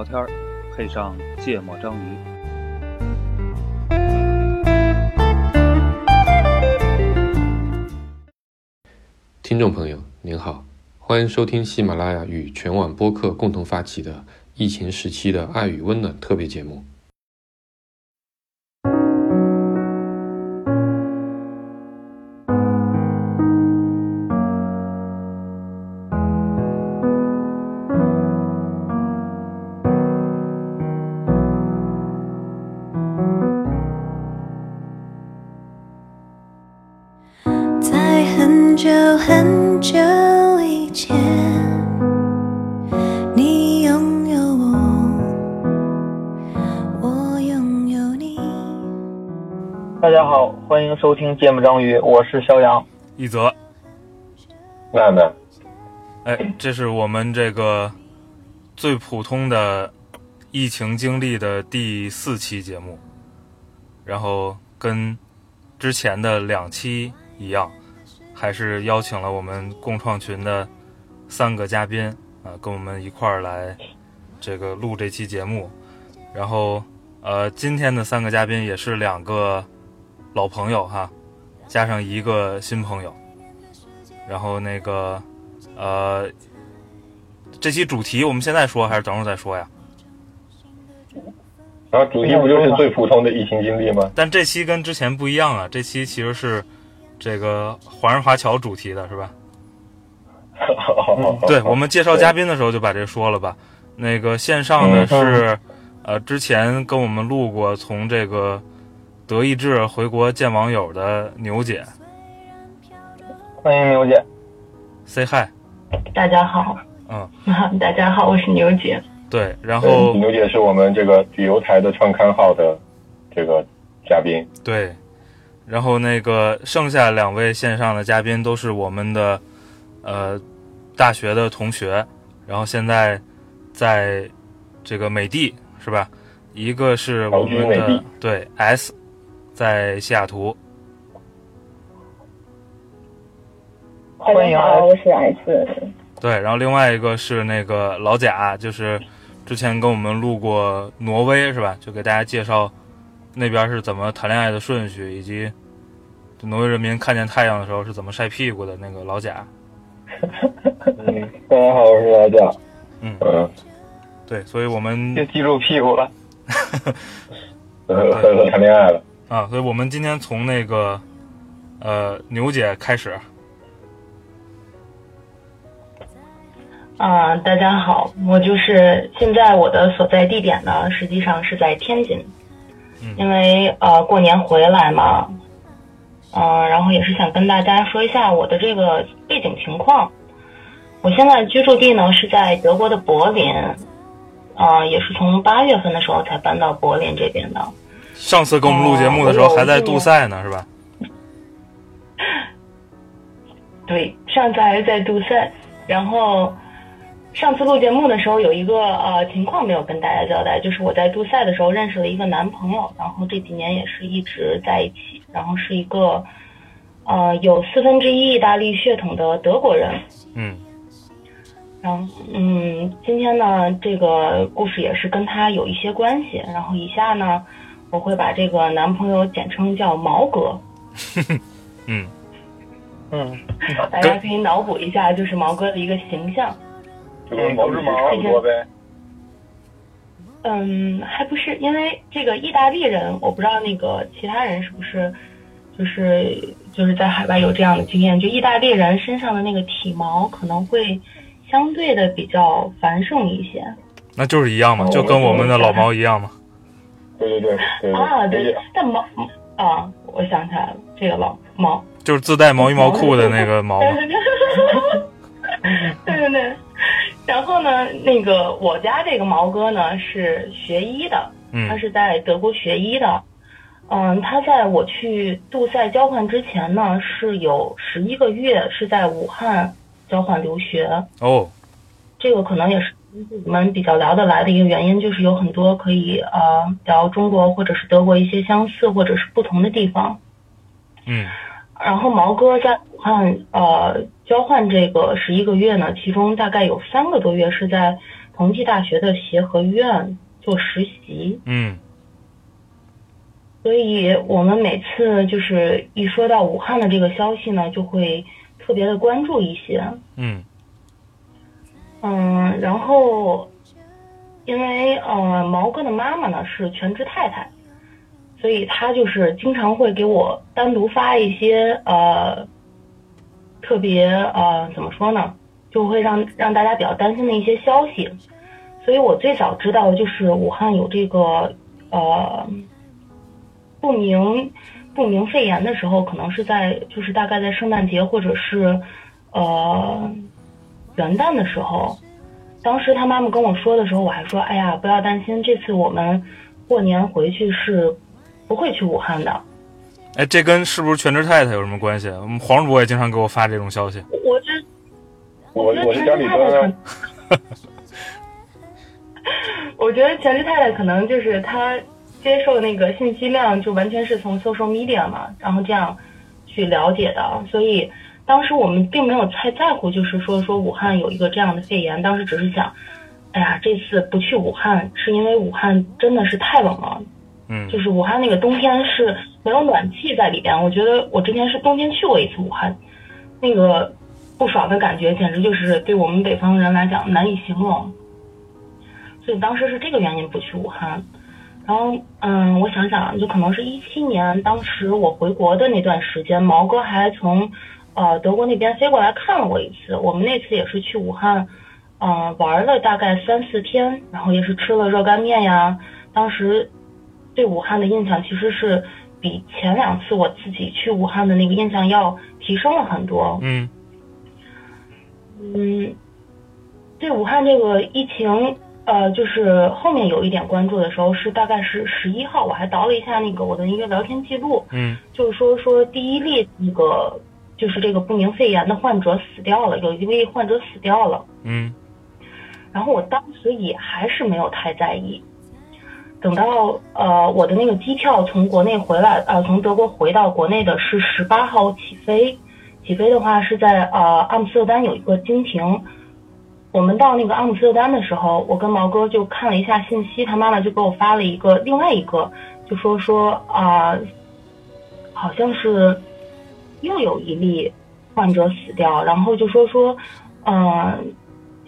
聊天，配上芥末章鱼。听众朋友，您好，欢迎收听喜马拉雅与全网播客共同发起的疫情时期的爱与温暖特别节目。收听芥末章鱼，我是肖阳。一泽，娜娜，哎，这是我们这个最普通的疫情经历的第四期节目，然后跟之前的两期一样，还是邀请了我们共创群的三个嘉宾啊，跟我们一块儿来这个录这期节目。然后呃，今天的三个嘉宾也是两个老朋友哈，加上一个新朋友。然后那个呃，这期主题我们现在说还是等会儿再说呀？然后主题不就是最普通的疫情经历吗？但这期跟之前不一样啊，这期其实是这个华人华侨主题的是吧？对，我们介绍嘉宾的时候就把这说了吧。那个线上的是呃，之前跟我们录过从这个德意志回国见网友的牛姐欢迎牛姐。，say hi，大家好，嗯，大家好，我是牛姐。对，然后牛姐是我们这个旅游台的创刊号的这个嘉宾，对，然后那个剩下两位线上的嘉宾都是我们的呃大学的同学，然后现在在这个美的是吧？一个是我们的对 S，在西雅图，大欢迎我是 S。对，然后另外一个是那个老贾，就是之前跟我们录过挪威是吧？就给大家介绍那边是怎么谈恋爱的顺序，以及挪威人民看见太阳的时候是怎么晒屁股的那个老贾。嗯，大家好，我是老贾，嗯，嗯，对，所以我们就记住屁股了。呃，呵呵谈恋爱了，啊，所以我们今天从那个呃牛姐开始，啊、大家好，我就是现在我的所在地点呢，实际上是在天津，嗯因为呃过年回来嘛，嗯、然后也是想跟大家说一下我的这个背景情况。我现在居住地呢是在德国的柏林，呃，也是从八月份的时候才搬到柏林这边的。上次跟我们录节目的时候还在杜塞呢，是吧？对，上次还是在杜塞，然后上次录节目的时候有一个呃情况没有跟大家交代，就是我在杜塞的时候认识了一个男朋友，然后这几年也是一直在一起，然后是一个呃有四分之一意大利血统的德国人。嗯然后嗯，今天呢这个故事也是跟他有一些关系，然后以下呢我会把这个男朋友简称叫毛哥。嗯，嗯，大家可以脑补一下，就是毛哥的一个形象。就跟毛主席差不多呗。嗯，还不是因为这个意大利人，我不知道那个其他人是不是，就是就是在海外有这样的经验，就意大利人身上的那个体毛可能会相对的比较繁盛一些那就是一样嘛，哦就跟我们的老毛一样嘛。对对对对啊。对对，但毛啊，我想起来了，这个老毛，就是自带毛衣毛裤的那个毛。对对对。然后呢，那个我家这个毛哥呢是学医的，他嗯是在德国学医的。嗯，他在我去杜塞交换之前呢，是有十一个月是在武汉交换留学。哦，这个可能也是我们比较聊得来的一个原因，就是有很多可以呃聊中国或者是德国一些相似或者是不同的地方。嗯然后毛哥在武汉呃交换这个十一个月呢，其中大概有三个多月是在同济大学的协和医院做实习，嗯所以我们每次就是一说到武汉的这个消息呢，就会特别的关注一些。嗯嗯，然后因为呃毛哥的妈妈呢是全职太太，所以她就是经常会给我单独发一些呃特别呃怎么说呢，就会让让大家比较担心的一些消息。所以我最早知道就是武汉有这个呃不明不明肺炎的时候，可能是在就是大概在圣诞节或者是呃元旦的时候，当时他妈妈跟我说的时候，我还说：“哎呀，不要担心，这次我们过年回去是不会去武汉的。哎，这跟是不是全职太太有什么关系？我们黄主播也经常给我发这种消息。我”我这我觉得我是家里全职太太可，我觉得全职太太可能就是她接受那个信息量就完全是从 social media 嘛，然后这样去了解的，所以当时我们并没有太在乎，就是说说武汉有一个这样的肺炎，当时只是想，哎呀，这次不去武汉是因为武汉真的是太冷了，嗯就是武汉那个冬天是没有暖气在里边。我觉得我之前是冬天去过一次武汉，那个不爽的感觉简直就是对我们北方人来讲难以形容。所以当时是这个原因不去武汉。然后，嗯，我想想，就可能是一七年，当时我回国的那段时间，毛哥还从呃德国那边飞过来看了我一次。我们那次也是去武汉，嗯、玩了大概三四天，然后也是吃了热干面呀。当时对武汉的印象其实是比前两次我自己去武汉的那个印象要提升了很多。嗯嗯，对武汉这个疫情，呃，就是后面有一点关注的时候是大概是十一号，我还倒了一下那个我的一个聊天记录，嗯就是说说第一例那个就是这个不明肺炎的患者死掉了，有一位患者死掉了。嗯然后我当时也还是没有太在意，等到呃我的那个机票从国内回来，呃从德国回到国内的是十八号起飞，起飞的话是在呃阿姆斯特丹有一个经停。我们到那个阿姆斯特丹的时候，我跟毛哥就看了一下信息，他妈妈就给我发了一个另外一个，就说说啊、好像是又有一例患者死掉，然后就说说，嗯、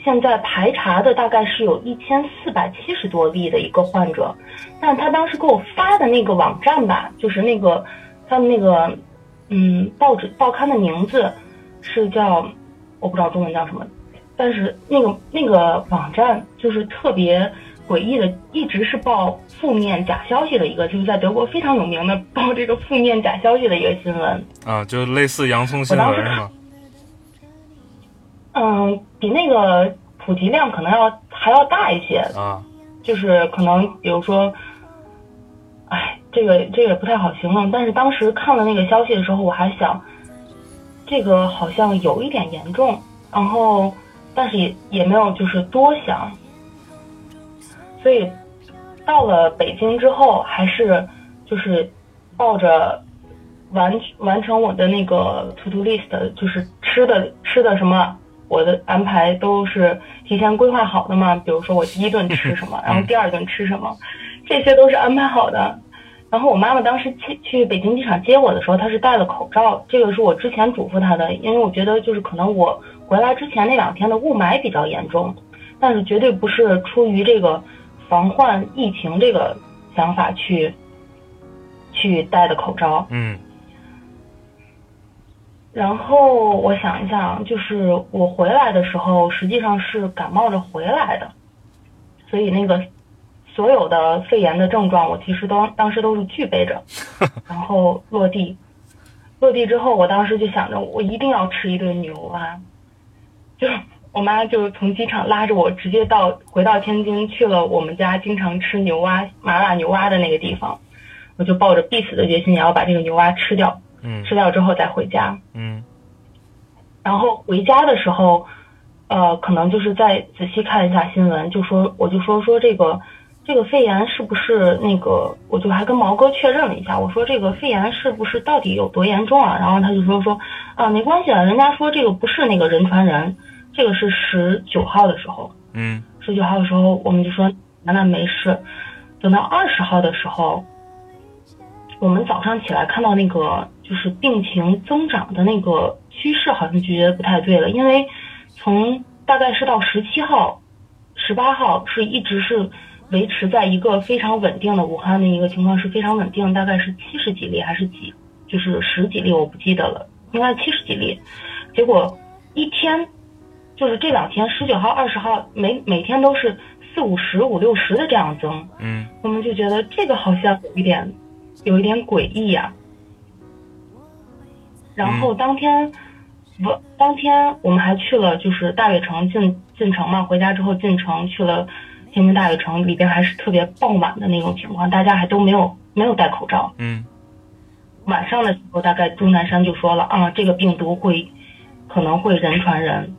现在排查的大概是有一千四百七十多例的一个患者，但他当时给我发的那个网站吧，就是那个他的那个嗯报纸报刊的名字是叫我不知道中文叫什么，但是那个那个网站就是特别诡异的，一直是报负面假消息的一个，就是在德国非常有名的报这个负面假消息的一个新闻。啊，就类似洋葱新闻是吗？嗯，比那个普及量可能要还要大一些，啊，就是可能比如说，哎，这个这个不太好形容。但是当时看了那个消息的时候，我还想，这个好像有一点严重，然后但是也也没有就是多想，所以到了北京之后，还是就是抱着完完成我的那个 to do list，就是吃的吃的什么，我的安排都是提前规划好的嘛。比如说我第一顿吃什么，然后第二顿吃什么，这些都是安排好的。然后我妈妈当时去去北京机场接我的时候，她是戴了口罩，这个是我之前嘱咐她的，因为我觉得就是可能我回来之前那两天的雾霾比较严重，但是绝对不是出于这个防患疫情这个想法去去戴的口罩。嗯然后我想一想，就是我回来的时候，实际上是感冒着回来的，所以那个所有的肺炎的症状，我其实都当时都是具备着。然后落地，落地之后，我当时就想着，我一定要吃一顿牛蛙。就我妈就从机场拉着我，直接到回到天津，去了我们家经常吃牛蛙麻辣牛蛙的那个地方。我就抱着必死的决心，也要把这个牛蛙吃掉。嗯吃掉之后再回家。嗯然后回家的时候，呃，可能就是再仔细看一下新闻，就说我就说说这个这个肺炎是不是那个，我就还跟毛哥确认了一下，我说这个肺炎是不是到底有多严重啊？然后他就说说啊，没关系啊，人家说这个不是那个人传人，这个是十九号的时候，嗯。十九号的时候我们就说那那没事，等到二十号的时候，我们早上起来看到那个就是病情增长的那个趋势，好像就觉得不太对了，因为从大概是到十七号、十八号是一直是维持在一个非常稳定的武汉的一个情况是非常稳定，大概是七十几例还是几，就是十几例我不记得了，应该七十几例，结果一天就是这两天十九号、二十号每每天都是四五十、五六十的这样增，嗯。我们就觉得这个好像有一点有一点诡异呀、然后当天，不，当天我们还去了，就是大悦城进进城嘛，回家之后进城去了天津大悦城，里边还是特别傍晚的那种情况，大家还都没有没有戴口罩。嗯。晚上的时候，大概钟南山就说了啊，这个病毒会可能会人传人。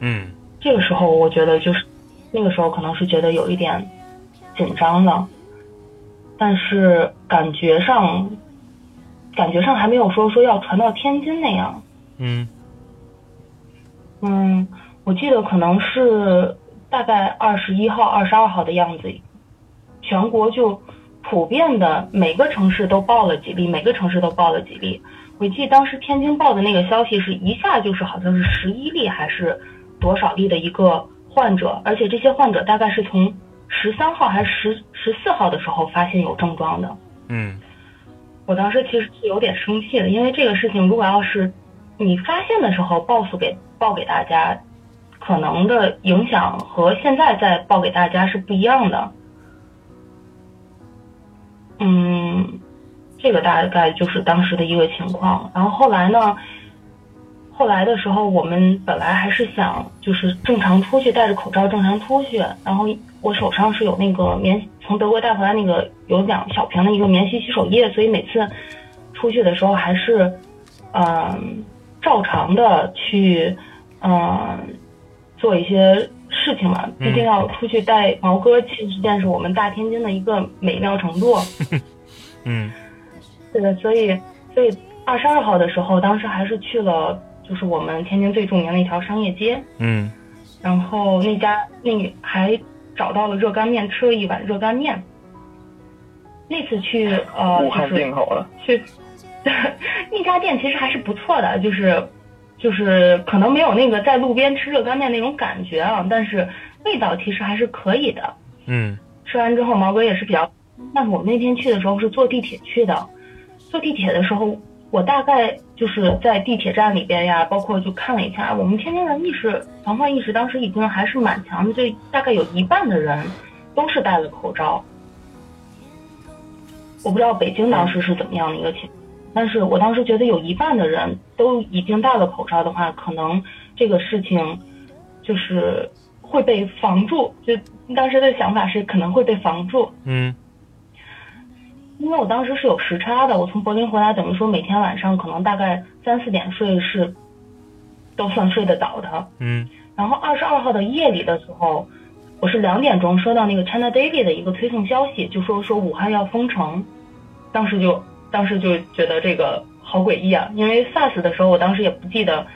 嗯这个时候，我觉得就是那个时候可能是觉得有一点紧张了，但是感觉上感觉上还没有说说要传到天津那样。嗯嗯，我记得可能是大概二十一号、二十二号的样子，全国就普遍的每个城市都报了几例，每个城市都报了几例。我记得当时天津报的那个消息是一下就是好像是十一例还是多少例的一个患者，而且这些患者大概是从十三号还是十十四号的时候发现有症状的。嗯我当时其实是有点生气的，因为这个事情如果要是你发现的时候报诉给报给大家，可能的影响和现在再报给大家是不一样的。嗯，这个大概就是当时的一个情况。然后后来呢，后来的时候我们本来还是想就是正常出去，戴着口罩正常出去。然后我手上是有那个免从德国带回来那个有两小瓶的一个免洗洗手液，所以每次出去的时候还是嗯、照常的去嗯、做一些事情嘛。毕竟要出去带毛哥，其实件是我们大天津的一个美妙程度。嗯对的，所以所以二十二号的时候，当时还是去了，就是我们天津最著名的一条商业街，嗯然后那家那还找到了热干面，吃了一碗热干面。那次去呃，武汉就是进口了，去 那家店其实还是不错的，就是就是可能没有那个在路边吃热干面那种感觉啊，但是味道其实还是可以的。嗯吃完之后，毛哥也是比较，但是我们那天去的时候是坐地铁去的，坐地铁的时候，我大概就是在地铁站里边呀，包括就看了一下，我们天津人意识防范意识当时已经还是蛮强的，就大概有一半的人都是戴了口罩。我不知道北京当时是怎么样的一个情况，但是我当时觉得有一半的人都已经戴了口罩的话，可能这个事情就是会被防住。就当时的想法是可能会被防住，嗯因为我当时是有时差的，我从柏林回来，等于说每天晚上可能大概三四点睡是都算睡得早的。嗯然后二十二号的夜里的时候，我是两点钟收到那个 China Daily 的一个推送消息，就说说武汉要封城，当时就当时就觉得这个好诡异啊，因为 SARS 的时候我当时也不记得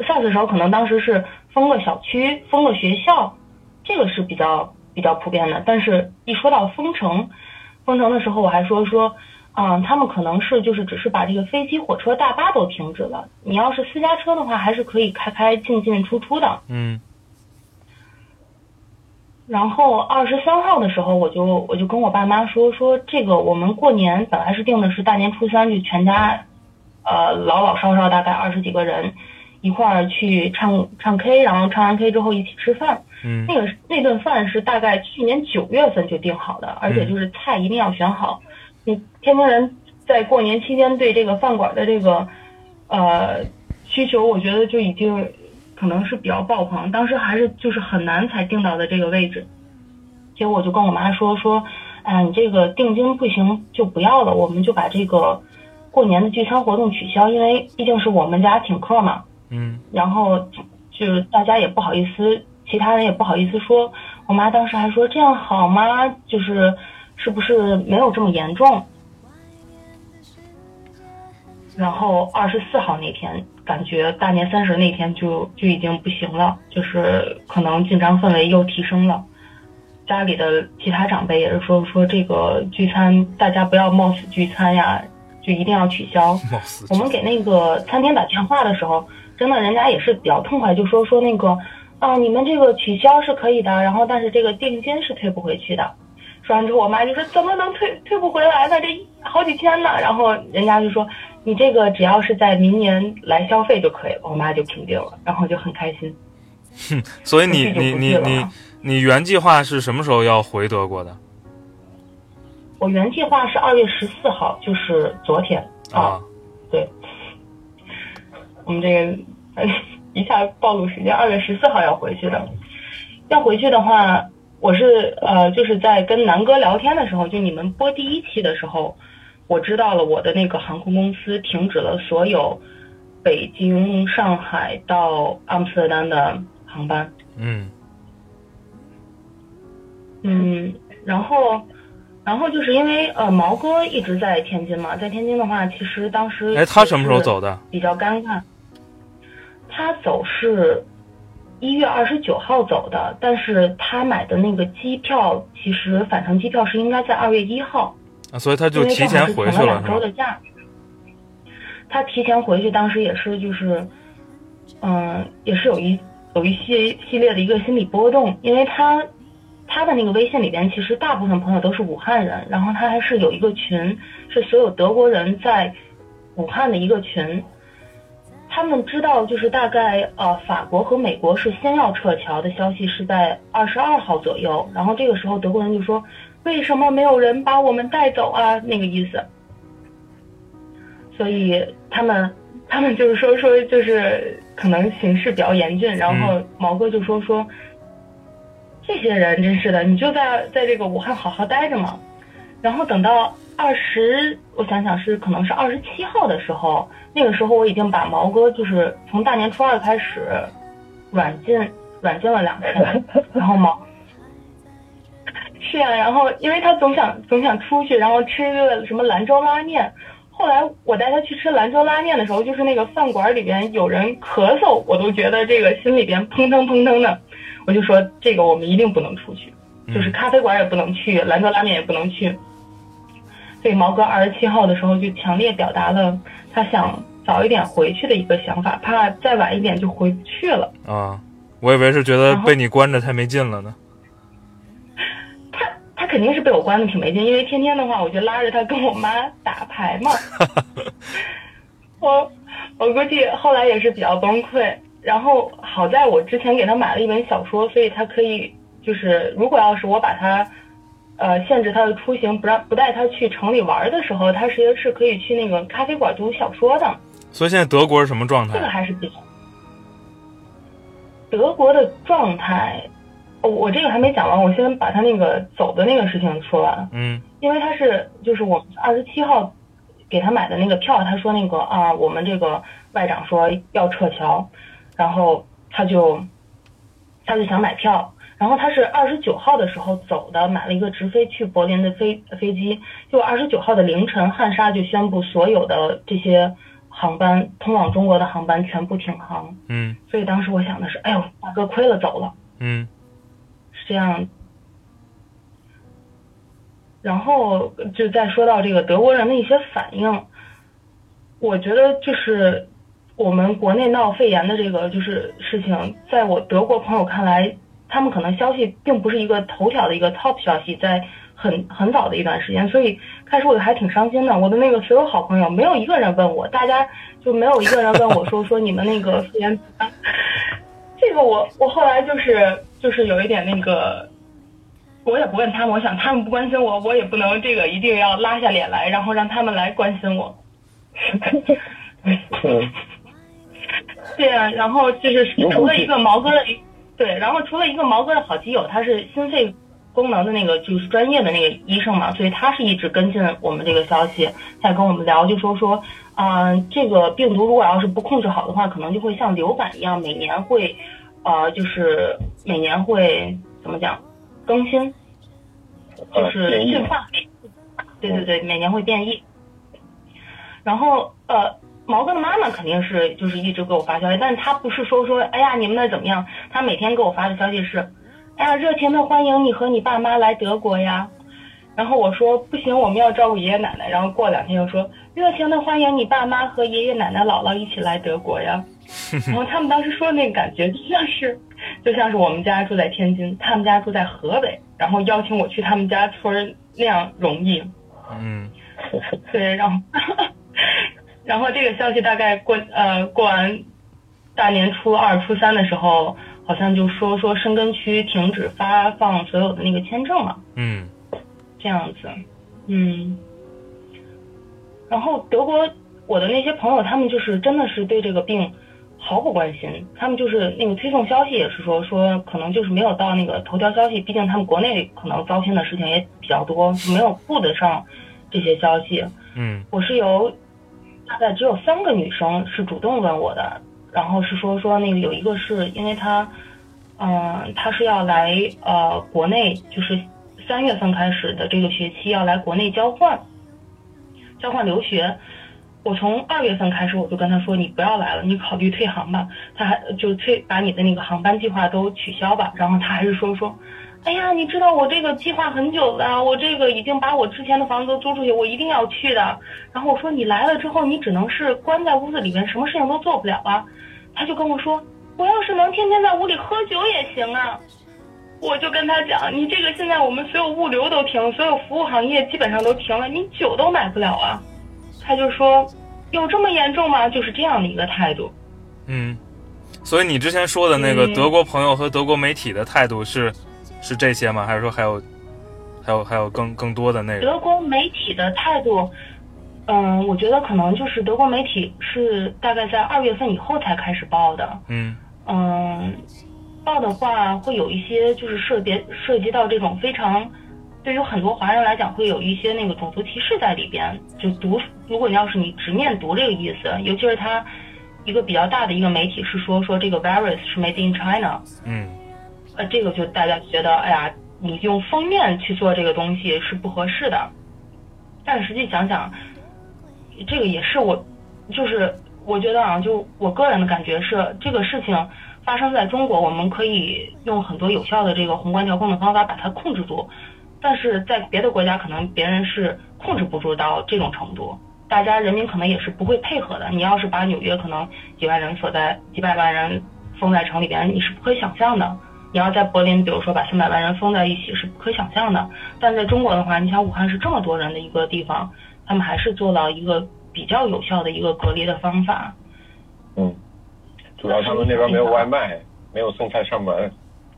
，SARS 的时候可能当时是封了小区、封了学校，这个是比较比较普遍的，但是一说到封城，封城的时候我还说说。嗯，他们可能是就是只是把这个飞机、火车、大巴都停止了。你要是私家车的话，还是可以开开进进出出的。嗯然后二十三号的时候，我就我就跟我爸妈说说这个我们过年本来是定的是大年初三就全家，呃老老少少大概二十几个人一块儿去唱唱 K，然后唱完 K 之后一起吃饭。嗯那个那顿饭是大概去年九月份就定好的，而且就是菜一定要选好。你天津人在过年期间对这个饭馆的这个呃需求，我觉得就已经可能是比较爆棚。当时还是就是很难才定到的这个位置，结果我就跟我妈说说，哎呀，你这个定金不行就不要了，我们就把这个过年的聚餐活动取消，因为毕竟是我们家请客嘛。嗯然后就是大家也不好意思，其他人也不好意思说。我妈当时还说这样好吗？就是是不是没有这么严重？然后二十四号那天感觉大年三十那天就就已经不行了，就是可能紧张氛围又提升了。家里的其他长辈也是说说这个聚餐大家不要冒死聚餐呀，就一定要取消。我们给那个餐厅打电话的时候，真的人家也是比较痛快，就说说那个，啊，你们这个取消是可以的，然后但是这个定金是退不回去的。说完之后，我妈就说怎么能退退不回来呢？这好几千呢。然后人家就说你这个只要是在明年来消费就可以了。我妈就平定了，然后就很开心。哼所以你你你你原计划是什么时候要回德国的我原计划是二月十四号，就是昨天啊？对，我们这个呃 一下暴露时间，二月十四号要回去的。要回去的话，我是呃，就是在跟南哥聊天的时候，就你们播第一期的时候，我知道了我的那个航空公司停止了所有北京、上海到阿姆斯特丹的航班。嗯嗯，然后，然后就是因为呃，毛哥一直在天津嘛，在天津的话，其实当时哎，他什么时候走的？比较尴尬。他走是一月二十九号走的，但是他买的那个机票，其实返程机票是应该在二月一号，啊，所以他就提前回去了？两周的假。他提前回去，当时也是就是，嗯、也是有一有一系系列的一个心理波动，因为他他的那个微信里边，其实大部分朋友都是武汉人，然后他还是有一个群，是所有德国人在武汉的一个群。他们知道，就是大概呃，法国和美国是先要撤侨的消息是在二十二号左右，然后这个时候德国人就说，为什么没有人把我们带走啊？那个意思。所以他们他们就是说说就是可能形势比较严峻，然后毛哥就说说，这些人真是的，你就在在这个武汉好好待着嘛。然后等到二十，我想想是可能是二十七号的时候，那个时候我已经把毛哥就是从大年初二开始软禁软禁了两天，然后毛。是呀、然后因为他总想总想出去，然后吃一个什么兰州拉面。后来我带他去吃兰州拉面的时候，就是那个饭馆里边有人咳嗽，我都觉得这个心里边砰腾砰腾的。我就说这个我们一定不能出去，就是咖啡馆也不能去，兰州拉面也不能去。所以毛哥二十七号的时候就强烈表达了他想早一点回去的一个想法，怕再晚一点就回不去了。啊，我以为是觉得被你关着太没劲了呢。他他肯定是被我关的挺没劲，因为天天的话，我就拉着他跟我妈打牌嘛。我我估计后来也是比较崩溃，然后好在我之前给他买了一本小说，所以他可以就是如果要是我把他呃限制他的出行，不让不带他去城里玩的时候，他其实是可以去那个咖啡馆读小说的。所以现在德国是什么状态这个？还是比较。德国的状态，我我这个还没讲完，我先把他那个走的那个事情说完。嗯因为他是就是我们二十七号给他买的那个票，他说那个啊，我们这个外长说要撤侨，然后他就他就想买票，然后他是二十九号的时候走的，买了一个直飞去柏林的飞飞机，就二十九号的凌晨，汉莎就宣布所有的这些航班通往中国的航班全部停航，嗯所以当时我想的是，哎呦，大哥亏了走了。嗯是这样。然后就再说到这个德国人的一些反应，我觉得就是我们国内闹肺炎的这个就是事情，在我德国朋友看来，他们可能消息并不是一个头条的一个 top 消息，在很很早的一段时间，所以开始我还挺伤心的。我的那个所有好朋友，没有一个人问我，大家就没有一个人问我说说你们那个肺炎这个我我后来就是就是有一点那个，我也不问他们，我想他们不关心我，我也不能这个一定要拉下脸来，然后让他们来关心我。嗯，对啊，然后就是除了一个毛哥的，对，然后除了一个毛哥的好基友，他是心肺功能的那个就是专业的那个医生嘛，所以他是一直跟进我们这个消息，在跟我们聊，就说说，啊、这个病毒如果要是不控制好的话，可能就会像流感一样，每年会，呃，就是每年会怎么讲更新，就呃是进化，对对对，每年会变异。然后呃，毛哥的妈妈肯定是就是一直给我发消息，但是他不是说说，哎呀你们那怎么样？他每天给我发的消息是，哎呀热情的欢迎你和你爸妈来德国呀。然后我说不行，我们要照顾爷爷奶奶。然后过两天又说热情的欢迎你爸妈和爷爷奶奶姥姥一起来德国呀。然后他们当时说的那个感觉就像是，就像是我们家住在天津，他们家住在河北，然后邀请我去他们家村那样容易。嗯 对，然后然后这个消息大概过呃过完大年初二、初三的时候，好像就说说申根区停止发放所有的那个签证了。嗯这样子，嗯，然后德国我的那些朋友，他们就是真的是对这个病毫不关心，他们就是那个推送消息也是说说可能就是没有到那个头条消息，毕竟他们国内可能糟心的事情也比较多，就没有顾得上这些消息。嗯我是有大概只有三个女生是主动问我的，然后是说说那个有一个是因为她，嗯、她是要来呃国内，就是三月份开始的这个学期要来国内交换，交换留学。我从二月份开始我就跟她说你不要来了，你考虑退航吧。她还就退把你的那个航班计划都取消吧。然后她还是说说，哎呀，你知道我这个计划很久了，我这个已经把我之前的房子都租出去，我一定要去的。然后我说你来了之后，你只能是关在屋子里面，什么事情都做不了啊。他就跟我说，我要是能天天在屋里喝酒也行啊。我就跟他讲，你这个现在我们所有物流都停，所有服务行业基本上都停了，你酒都买不了啊。他就说，有这么严重吗？就是这样的一个态度。嗯，所以你之前说的那个嗯德国朋友和德国媒体的态度是是这些吗？还是说还有还有还有更更多的内容？德国媒体的态度，嗯，我觉得可能就是德国媒体是大概在二月份以后才开始报的。嗯嗯，报的话会有一些就是涉别涉及到这种非常，对于很多华人来讲会有一些那个种族歧视在里边。就读，如果你要是你直面读这个意思，尤其是它一个比较大的一个媒体是说说这个 virus 是 made in China，嗯呃，这个就大家觉得，哎呀，你用封面去做这个东西是不合适的。但实际想想，这个也是我，就是我觉得啊，就我个人的感觉是，这个事情发生在中国，我们可以用很多有效的这个宏观调控的方法把它控制住，但是在别的国家，可能别人是控制不住到这种程度。大家人民可能也是不会配合的。你要是把纽约可能几万人锁在几百万人封在城里边，你是不可以想象的。你要在柏林，比如说把三百万人封在一起，是不可想象的。但在中国的话，你想武汉是这么多人的一个地方，他们还是做到一个比较有效的一个隔离的方法。嗯，主要他们那边没有外卖，没有送菜上门，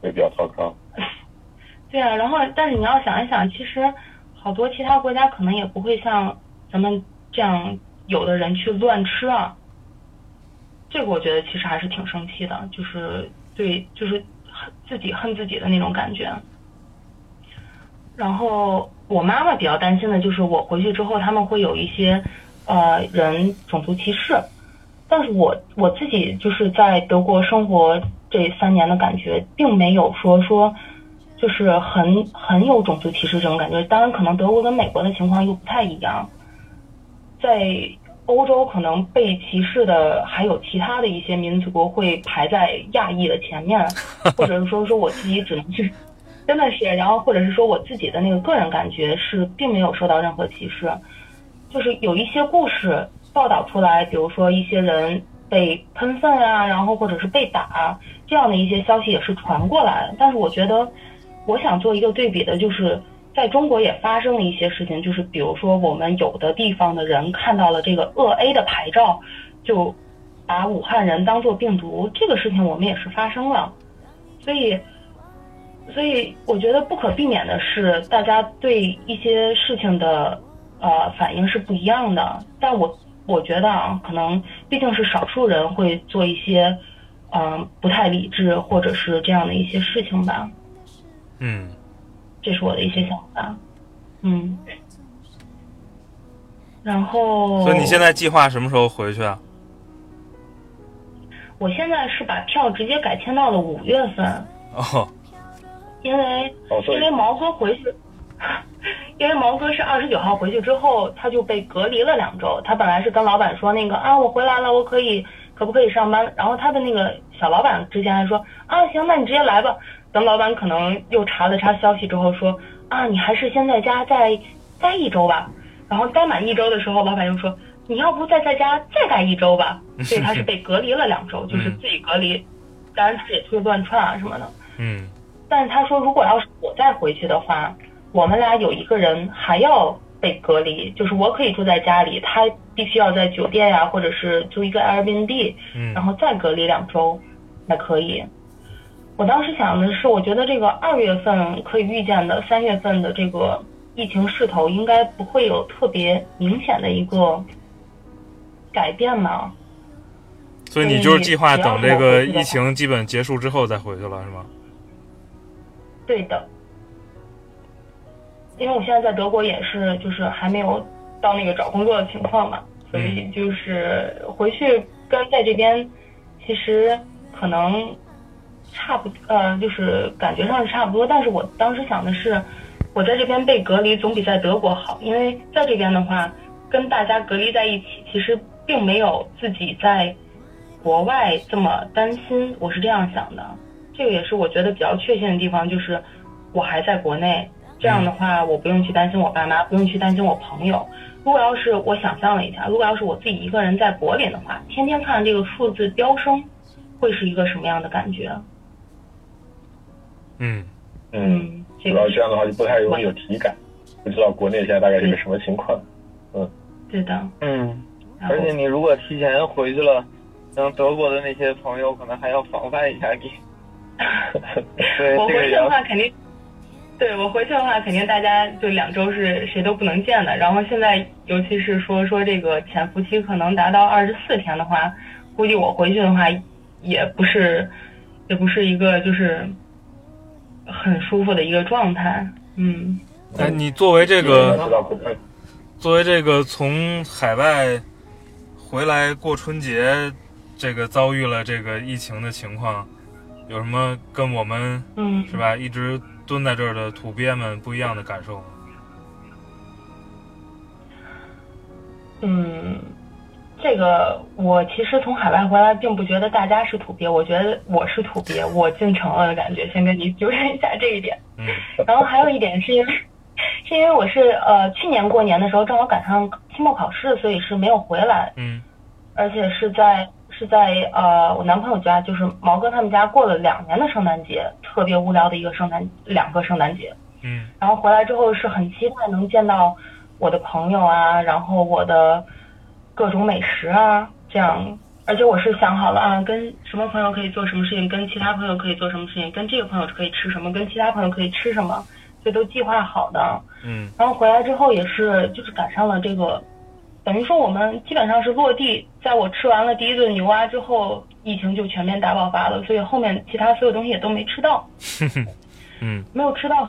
也比较糟糕。对啊，然后但是你要想一想，其实好多其他国家可能也不会像咱们这样，有的人去乱吃啊。这个我觉得其实还是挺生气的，就是对，就是恨自己恨自己的那种感觉。然后我妈妈比较担心的就是我回去之后，他们会有一些呃人种族歧视。但是我我自己就是在德国生活这三年的感觉，并没有说说就是很很有种族歧视这种感觉。当然，可能德国跟美国的情况又不太一样，在欧洲可能被歧视的还有其他的一些民族会排在亚裔的前面，或者是说说我自己只能去，真的是，然后或者是说我自己的那个个人感觉是并没有受到任何歧视，就是有一些故事报道出来，比如说一些人被喷粪啊，然后或者是被打这样的一些消息也是传过来，但是我觉得我想做一个对比的就是。在中国也发生了一些事情，就是比如说我们有的地方的人看到了这个鄂 A 的牌照，就把武汉人当做病毒，这个事情我们也是发生了，所以，所以我觉得不可避免的是，大家对一些事情的呃反应是不一样的。但我我觉得啊，可能毕竟是少数人会做一些嗯、不太理智或者是这样的一些事情吧。嗯这是我的一些想法，嗯。然后，所以你现在计划什么时候回去啊？我现在是把票直接改签到了五月份，哦，因为哦，因为毛哥回去，因为毛毛哥是二十九号回去之后，他就被隔离了两周。他本来是跟老板说那个啊，我回来了，我可以可不可以上班？然后他的那个小老板之前还说啊，行，那你直接来吧。等老板可能又查了查消息之后说啊，你还是先在家再待一周吧。然后待满一周的时候，老板又说你要不再在家再待一周吧。所以他是被隔离了两周，就是自己隔离。当然他也出去乱窜啊什么的。嗯但是他说，如果要是我再回去的话，我们俩有一个人还要被隔离，就是我可以住在家里，他必须要在酒店呀、或者是租一个 Airbnb，嗯然后再隔离两周才可以。我当时想的是，我觉得这个二月份可以预见的三月份的这个疫情势头应该不会有特别明显的一个改变嘛。所以你就是计划等这个疫情基本结束之后再回去了，是吗？对的，因为我现在在德国也是，就是还没有到那个找工作的情况嘛，所以就是回去跟在这边其实可能差不呃，就是感觉上是差不多，但是我当时想的是，我在这边被隔离总比在德国好，因为在这边的话跟大家隔离在一起，其实并没有自己在国外这么担心，我是这样想的。这个也是我觉得比较确信的地方，就是我还在国内，这样的话我不用去担心我爸妈，不用去担心我朋友。如果要是我想象了一下，如果要是我自己一个人在柏林的话，天天看这个数字飙升，会是一个什么样的感觉？嗯嗯，主要这样的话就不太容易有体感，不知道国内现在大概是个什么情况。嗯对的。嗯，而且你如果提前回去了，像德国的那些朋友可能还要防范一下你。对，我回去的话肯定，对我回去的话肯定大家就两周是谁都不能见的。然后现在尤其是说说这个潜伏期可能达到二十四天的话，估计我回去的话也不是也不是一个就是很舒服的一个状态。嗯，哎，你作为这个作为这个从海外回来过春节，这个遭遇了这个疫情的情况，有什么跟我们嗯是吧一直蹲在这儿的土鳖们不一样的感受？嗯，这个我其实从海外回来，并不觉得大家是土鳖，我觉得我是土鳖，我进城了的感觉。先跟你纠正一下这一点。嗯然后还有一点是因为，是因为我是呃去年过年的时候正好赶上期末考试，所以是没有回来，嗯而且是在是在呃我男朋友家，就是毛哥他们家过了两年的圣诞节，特别无聊的一个圣诞两个圣诞节。嗯然后回来之后是很期待能见到我的朋友啊，然后我的各种美食啊，这样。而且我是想好了啊，跟什么朋友可以做什么事情，跟其他朋友可以做什么事情，跟这个朋友可以吃什么，跟其他朋友可以吃什么，这都计划好的。嗯然后回来之后也是，就是赶上了这个，等于说我们基本上是落地，在我吃完了第一顿牛蛙之后，疫情就全面大爆发了，所以后面其他所有东西也都没吃到。嗯 没有吃到，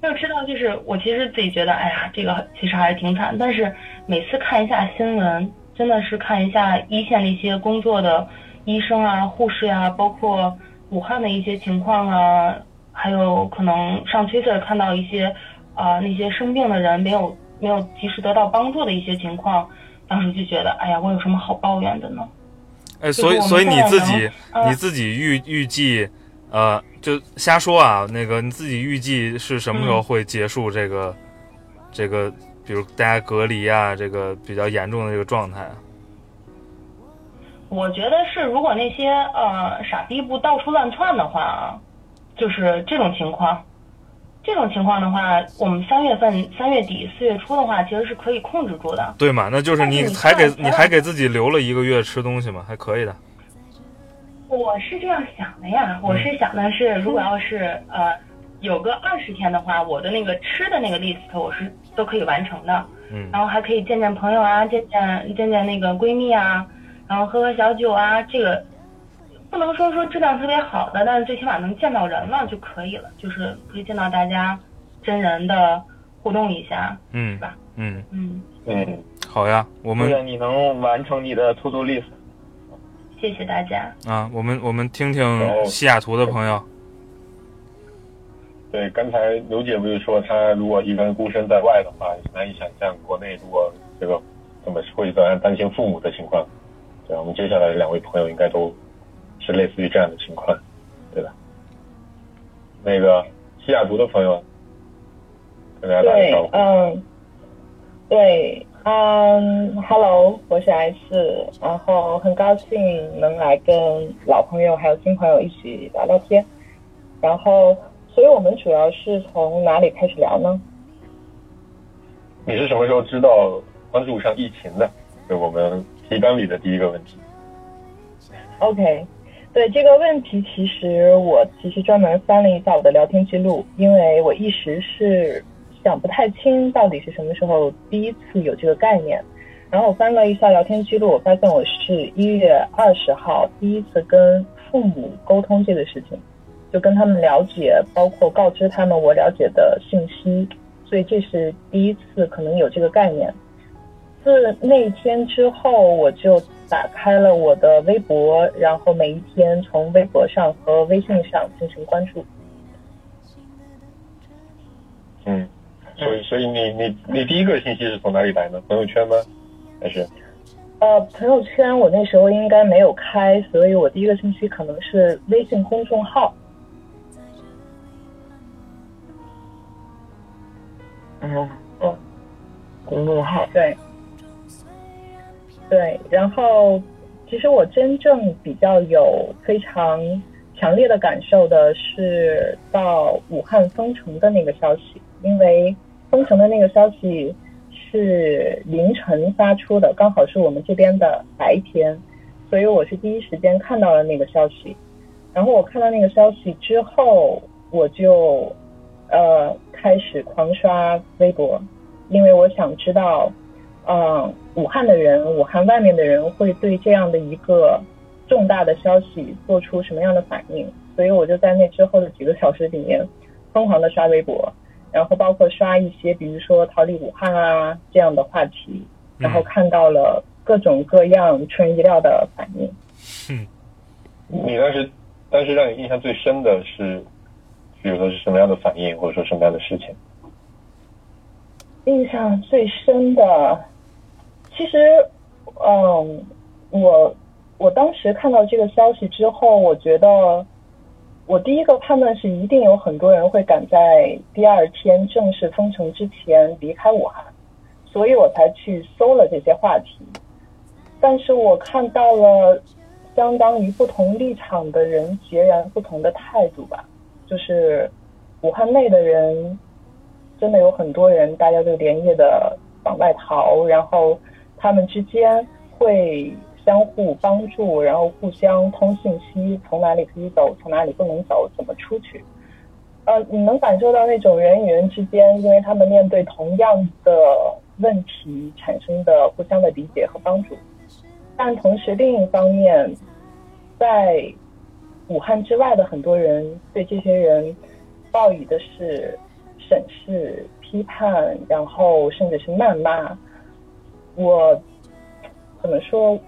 没有吃到，就是我其实自己觉得，哎呀，这个其实还是挺惨。但是每次看一下新闻，真的是看一下一线的一些工作的医生啊、护士啊，包括武汉的一些情况啊，还有可能上 Twitter 看到一些啊、那些生病的人没有没有及时得到帮助的一些情况，当时就觉得，哎呀，我有什么好抱怨的呢？哎，所以所以你自己嗯你自己预预计，呃，就瞎说啊，那个你自己预计是什么时候嗯会结束这个、这个，比如大家隔离啊，这个比较严重的这个状态啊？我觉得是，如果那些呃傻逼不到处乱窜的话，就是这种情况。这种情况的话，我们三月份、三月底、四月初的话，其实是可以控制住的。对嘛？那就是你还给你还给自己留了一个月吃东西嘛，还可以的。我是这样想的呀，我是想的是，如果要是呃有个二十天的话，我的那个吃的那个 list 我是都可以完成的。嗯然后还可以见见朋友啊，见见见见那个闺蜜啊，然后喝喝小酒啊，这个不能说说质量特别好的，但是最起码能见到人了就可以了，就是可以见到大家真人的互动一下，嗯是吧？嗯，嗯，嗯，好呀，我祝们愿你能完成你的 to do list。谢谢大家。啊，我们我们听听西雅图的朋友。对，刚才刘姐不是说，她如果一个人孤身在外的话，难以想象国内如果这个怎么会怎样担心父母的情况。对，我们接下来的两位朋友应该都是类似于这样的情况，对吧？那个西雅图的朋友，跟大家打个对招，呼。嗯，对，嗯，Hello，我是 S，然后很高兴能来跟老朋友还有新朋友一起聊聊天，然后，所以我们主要是从哪里开始聊呢？你是什么时候知道关注上疫情的？是我们提纲里的第一个问题。OK，对这个问题，其实我其实专门翻了一下我的聊天记录，因为我一时是想不太清到底是什么时候第一次有这个概念。然后我翻了一下聊天记录，我发现我是一月二十号第一次跟父母沟通这个事情，就跟他们了解，包括告知他们我了解的信息，所以这是第一次可能有这个概念。自那天之后，我就打开了我的微博，然后每一天从微博上和微信上进行关注。嗯，所以所以你你你第一个信息是从哪里来呢？朋友圈吗？还是呃，朋友圈我那时候应该没有开，所以我第一个信息可能是微信公众号。嗯嗯，公众号对，对，然后其实我真正比较有非常强烈的感受的是到武汉封城的那个消息，因为封城的那个消息是凌晨发出的，刚好是我们这边的白天，所以我是第一时间看到了那个消息。然后我看到那个消息之后，我就呃开始狂刷微博，因为我想知道，嗯，武汉的人，武汉外面的人会对这样的一个重大的消息做出什么样的反应，所以我就在那之后的几个小时里面疯狂的刷微博，然后包括刷一些比如说逃离武汉啊这样的话题，然后看到了各种各样出人意料的反应。嗯。你当时当时让你印象最深的是，比如说是什么样的反应，或者说什么样的事情？印象最深的，其实，嗯，我我当时看到这个消息之后，我觉得我第一个判断是，一定有很多人会赶在第二天正式封城之前离开武汉，所以我才去搜了这些话题。但是我看到了相当于不同立场的人截然不同的态度吧，就是武汉内的人。真的有很多人，大家就连夜的往外逃，然后他们之间会相互帮助，然后互相通信息，从哪里可以走，从哪里不能走，怎么出去。呃，你能感受到那种人与人之间，因为他们面对同样的问题产生的互相的理解和帮助。但同时，另一方面，在武汉之外的很多人对这些人报以的是。审视、批判，然后甚至是谩骂，我怎么说？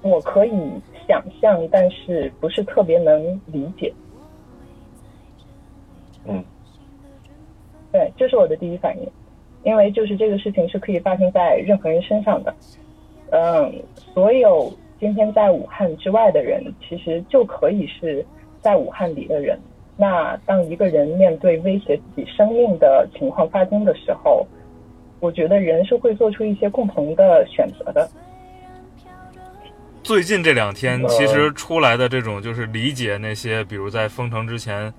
我可以想象，但是不是特别能理解。嗯，对，这是我的第一反应，因为就是这个事情是可以发生在任何人身上的。嗯，所有今天在武汉之外的人，其实就可以是在武汉里的人。那当一个人面对威胁自己生命的情况发生的时候，我觉得人是会做出一些共同的选择的。最近这两天，其实出来的这种就是理解那些，比如在封城之前，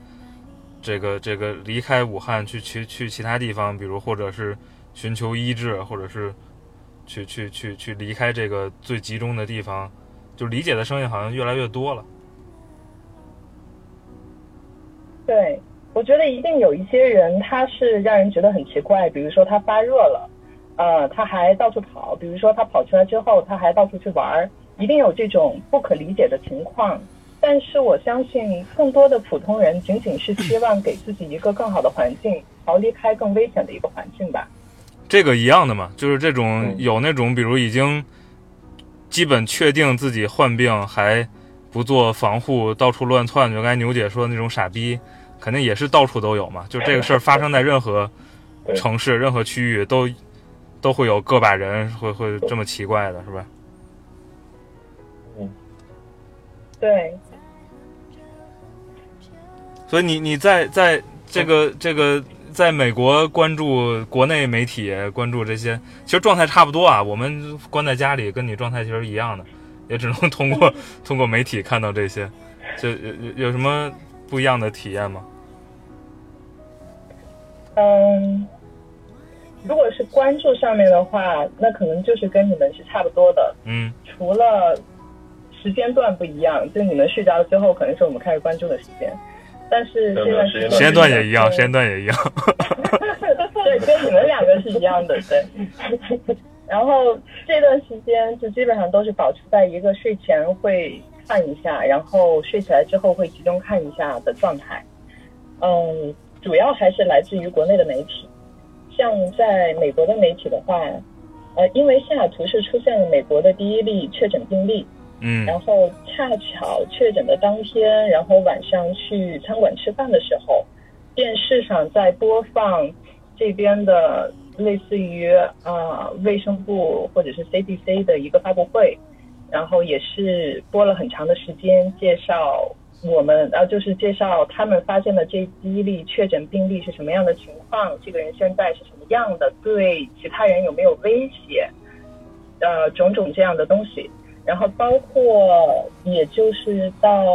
这个这个离开武汉去去去其他地方，比如或者是寻求医治，或者是去去去去离开这个最集中的地方，就理解的声音好像越来越多了。对，我觉得一定有一些人，他是让人觉得很奇怪，比如说他发热了，呃，他还到处跑，比如说他跑出来之后，他还到处去玩儿，一定有这种不可理解的情况。但是我相信，更多的普通人仅仅是希望给自己一个更好的环境，逃离开更危险的一个环境吧。这个一样的嘛，就是这种有那种，比如已经基本确定自己患病还不做防护，到处乱窜，就刚才牛姐说的那种傻逼，肯定也是到处都有嘛。就这个事儿发生在任何城市、任何区域，都都会有个把人会会这么奇怪的，是吧？对，所以你你在在这个这个在美国关注国内媒体，关注这些，其实状态差不多啊。我们关在家里，跟你状态其实一样的，也只能通过 通过媒体看到这些。就有有有什么不一样的体验吗？嗯，如果是关注上面的话，那可能就是跟你们是差不多的，嗯除了时间段不一样，就你们睡着了之后，可能是我们开始关注的时间。但是这段时间时间段也一样，时间段也一样。对，跟你们两个是一样的，对。然后这段时间就基本上都是保持在一个睡前会看一下，然后睡起来之后会集中看一下的状态。嗯，主要还是来自于国内的媒体，像在美国的媒体的话，呃，因为西雅图是出现了美国的第一例确诊病例，嗯然后恰巧确诊的当天，然后晚上去餐馆吃饭的时候，电视上在播放这边的类似于、呃卫生部或者是 CDC 的一个发布会，然后也是播了很长的时间，介绍我们啊、就是介绍他们发现的这第一例确诊病例是什么样的情况，这个人现在是什么样的，对其他人有没有威胁，呃，种种这样的东西。然后包括也就是到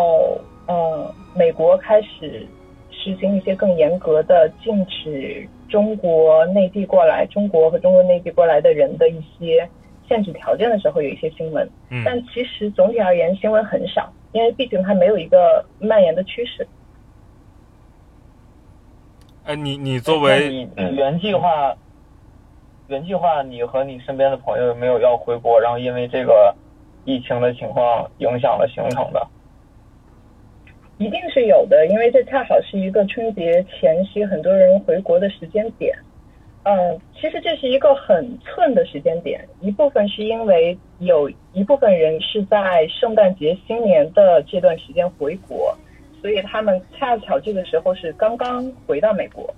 呃美国开始实行一些更严格的禁止中国内地过来、中国和中国内地过来的人的一些限制条件的时候，有一些新闻。嗯但其实总体而言，新闻很少，因为毕竟它没有一个蔓延的趋势。哎，你你作为你原计划，原计划你和你身边的朋友有没有要回国，然后因为这个疫情的情况影响了行程的？一定是有的，因为这恰好是一个春节前夕很多人回国的时间点。嗯，其实这是一个很寸的时间点，一部分是因为有一部分人是在圣诞节、新年的这段时间回国，所以他们恰巧这个时候是刚刚回到美国。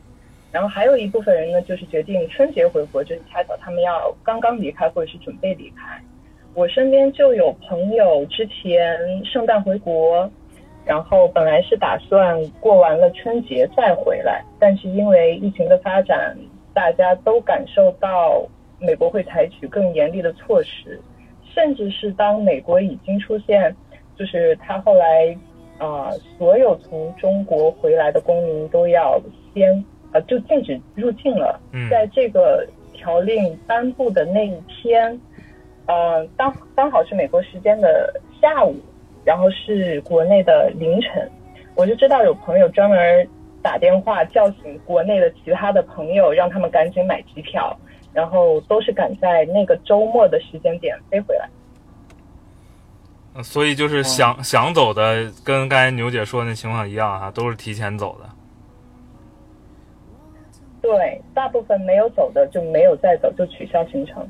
然后还有一部分人呢，就是决定春节回国，就是恰巧他们要刚刚离开或者是准备离开。我身边就有朋友之前圣诞回国，然后本来是打算过完了春节再回来，但是因为疫情的发展，大家都感受到美国会采取更严厉的措施，甚至是当美国已经出现，就是他后来啊、所有从中国回来的公民都要先呃就禁止入境了。嗯在这个条令颁布的那一天，呃，刚刚好是美国时间的下午，然后是国内的凌晨，我就知道有朋友专门打电话叫醒国内的其他的朋友，让他们赶紧买机票，然后都是赶在那个周末的时间点飞回来。呃所以就是想、想走的，跟刚才牛姐说的那情况一样哈，都是提前走的。对，大部分没有走的就没有再走，就取消行程。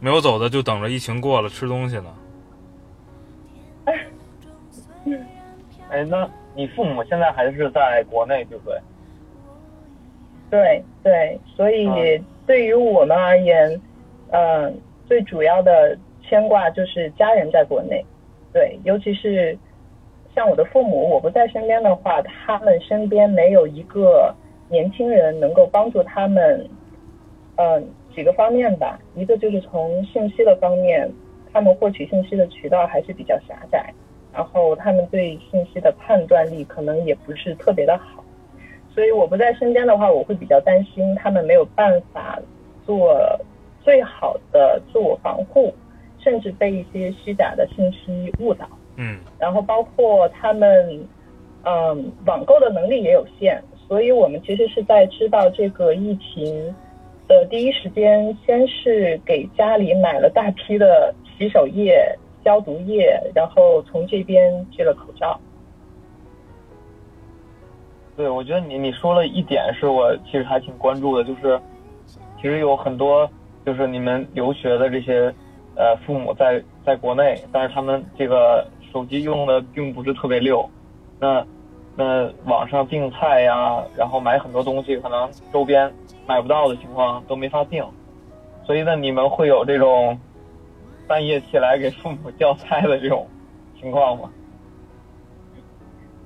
没有走的就等着疫情过了吃东西呢。哎，那你父母现在还是在国内，对不对？对对，所以嗯对于我们而言，嗯、最主要的牵挂就是家人在国内。对，尤其是像我的父母，我不在身边的话，他们身边没有一个年轻人能够帮助他们，嗯、几个方面吧。一个就是从信息的方面，他们获取信息的渠道还是比较狭窄，然后他们对信息的判断力可能也不是特别的好。所以我不在身边的话，我会比较担心他们没有办法做最好的自我防护，甚至被一些虚假的信息误导。嗯然后包括他们，嗯，网购的能力也有限，所以我们其实是在知道这个疫情的第一时间，先是给家里买了大批的洗手液、消毒液，然后从这边寄了口罩。对，我觉得你你说了一点是我其实还挺关注的，就是其实有很多就是你们留学的这些呃父母在在国内，但是他们这个手机用的并不是特别溜。那那网上订菜呀，然后买很多东西，可能周边买不到的情况都没法订，所以呢，你们会有这种半夜起来给父母叫菜的这种情况吗？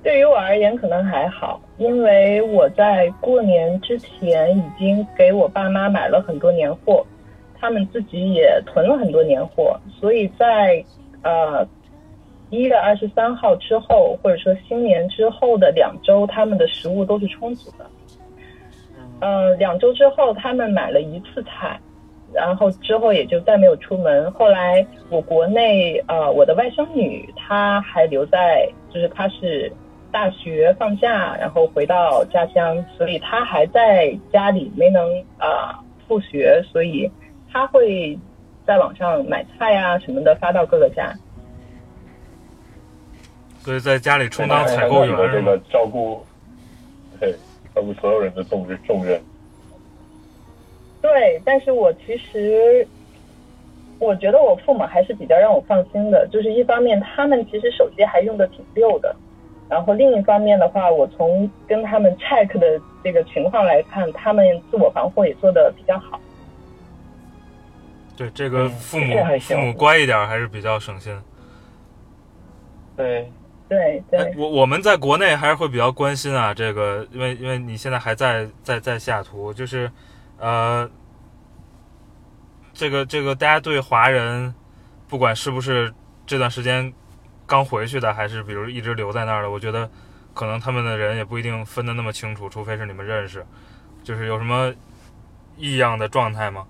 对于我而言，可能还好，因为我在过年之前已经给我爸妈买了很多年货，他们自己也囤了很多年货，所以在呃一月二十三号之后，或者说新年之后的两周，他们的食物都是充足的。呃，两周之后，他们买了一次菜，然后之后也就再没有出门。后来我国内呃，我的外甥女她还留在，就是她是大学放假，然后回到家乡，所以她还在家里没能啊、复学，所以她会在网上买菜啊什么的发到各个家。所以在家里充当采购员的这个？照顾，对，照顾所有人的重任重任。对，但是我其实，我觉得我父母还是比较让我放心的，就是一方面他们其实手机还用的挺溜的，然后另一方面的话，我从跟他们 check 的这个情况来看，他们自我防护也做的比较好。对，这个嗯父母父母乖一点还是比较省心。对，对哎对，我我们在国内还是会比较关心啊，这个，因为因为你现在还在在在西雅图，就是，呃，这个这个大家对华人，不管是不是这段时间刚回去的，还是比如一直留在那儿的，我觉得可能他们的人也不一定分得那么清楚，除非是你们认识，就是有什么异样的状态吗？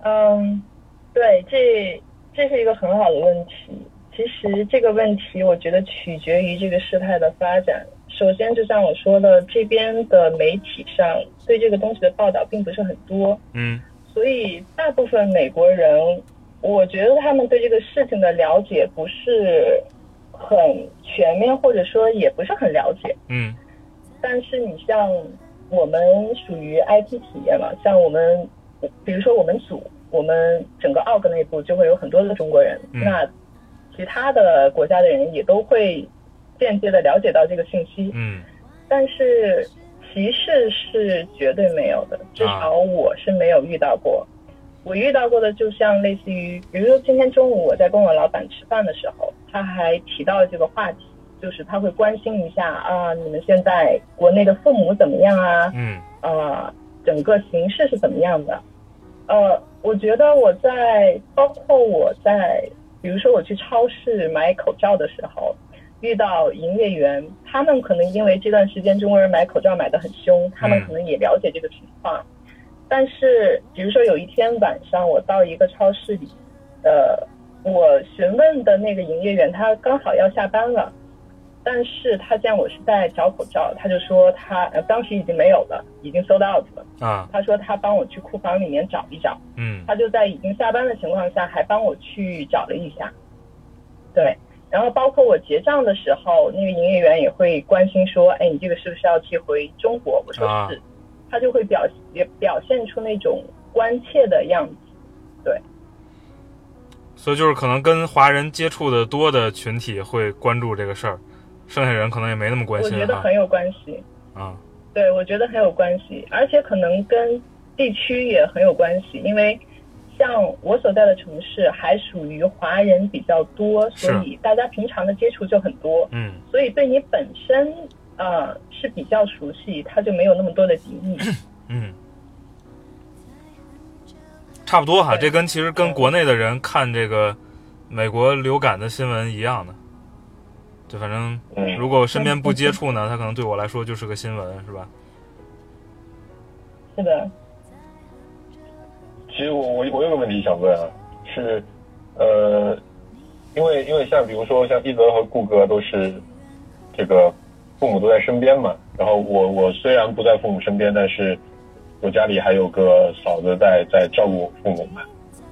嗯，对，这这是一个很好的问题。其实这个问题，我觉得取决于这个事态的发展。首先，就像我说的，这边的媒体上对这个东西的报道并不是很多，嗯。所以大部分美国人，我觉得他们对这个事情的了解不是很全面，或者说也不是很了解。嗯。但是你像我们属于 IT 企业嘛，像我们，比如说我们组，我们整个 org 内部就会有很多的中国人，嗯。那其他的国家的人也都会间接的了解到这个信息，嗯但是歧视是绝对没有的，至少我是没有遇到过。我遇到过的，就像类似于，比如说今天中午我在跟我老板吃饭的时候，他还提到了这个话题，就是他会关心一下啊，你们现在国内的父母怎么样啊？嗯呃，整个形势是怎么样的？呃，我觉得我在，包括我在，比如说我去超市买口罩的时候，遇到营业员，他们可能因为这段时间中国人买口罩买的很凶，他们嗯可能也了解这个情况。但是，比如说有一天晚上，我到一个超市里，呃，我询问的那个营业员，他刚好要下班了，但是他见我是在找口罩，他就说他呃当时已经没有了，已经 sold out 了。啊他说他帮我去库房里面找一找，嗯他就在已经下班的情况下还帮我去找了一下，对。然后包括我结账的时候，那个营业员也会关心说，哎，你这个是不是要寄回中国？我说啊是，他就会表也表现出那种关切的样子。对所以就是可能跟华人接触的多的群体会关注这个事儿，剩下人可能也没那么关心我觉得很有关系。啊对，我觉得很有关系，而且可能跟地区也很有关系，因为像我所在的城市还属于华人比较多，所以大家平常的接触就很多，嗯。所以对你本身呃是比较熟悉，他就没有那么多的敌意。嗯，差不多哈，这跟其实跟国内的人看这个美国流感的新闻一样的，就反正嗯。如果身边不接触呢，他可能对我来说就是个新闻，是吧？是的，其实我我我有个问题想问啊，是呃，因为因为像比如说像一泽和顾哥都是这个父母都在身边嘛，然后我我虽然不在父母身边，但是我家里还有个嫂子在在照顾父母嘛，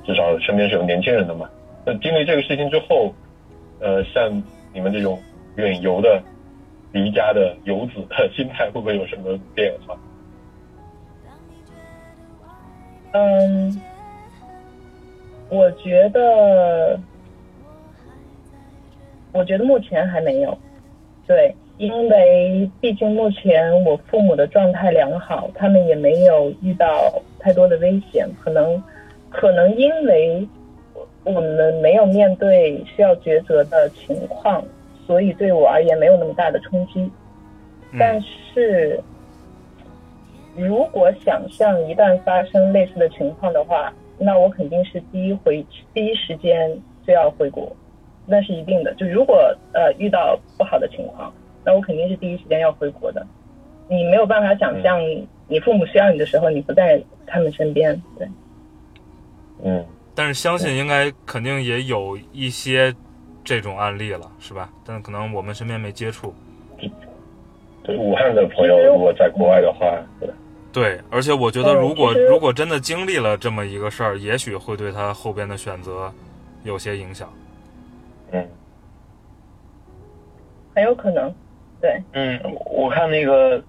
至少身边是有年轻人的嘛。那经历这个事情之后，呃，像你们这种远游的离家的游子，心态会不会有什么变化？嗯，我觉得，我觉得目前还没有。对，因为毕竟目前我父母的状态良好，他们也没有遇到太多的危险，可能可能因为我们没有面对需要抉择的情况，所以对我而言没有那么大的冲击。但嗯是，如果想象一旦发生类似的情况的话，那我肯定是第一回第一时间就要回国，那是一定的。就如果呃遇到不好的情况，那我肯定是第一时间要回国的。你没有办法想象，你父母需要你的时候，你不在他们身边。对，嗯，但是相信应该肯定也有一些这种案例了，是吧？但可能我们身边没接触。对武汉的朋友如果在国外的话，对，对，而且我觉得，嗯如果如果真的经历了这么一个事儿，也许会对他后边的选择有些影响。嗯，很有可能。对，嗯，我看那个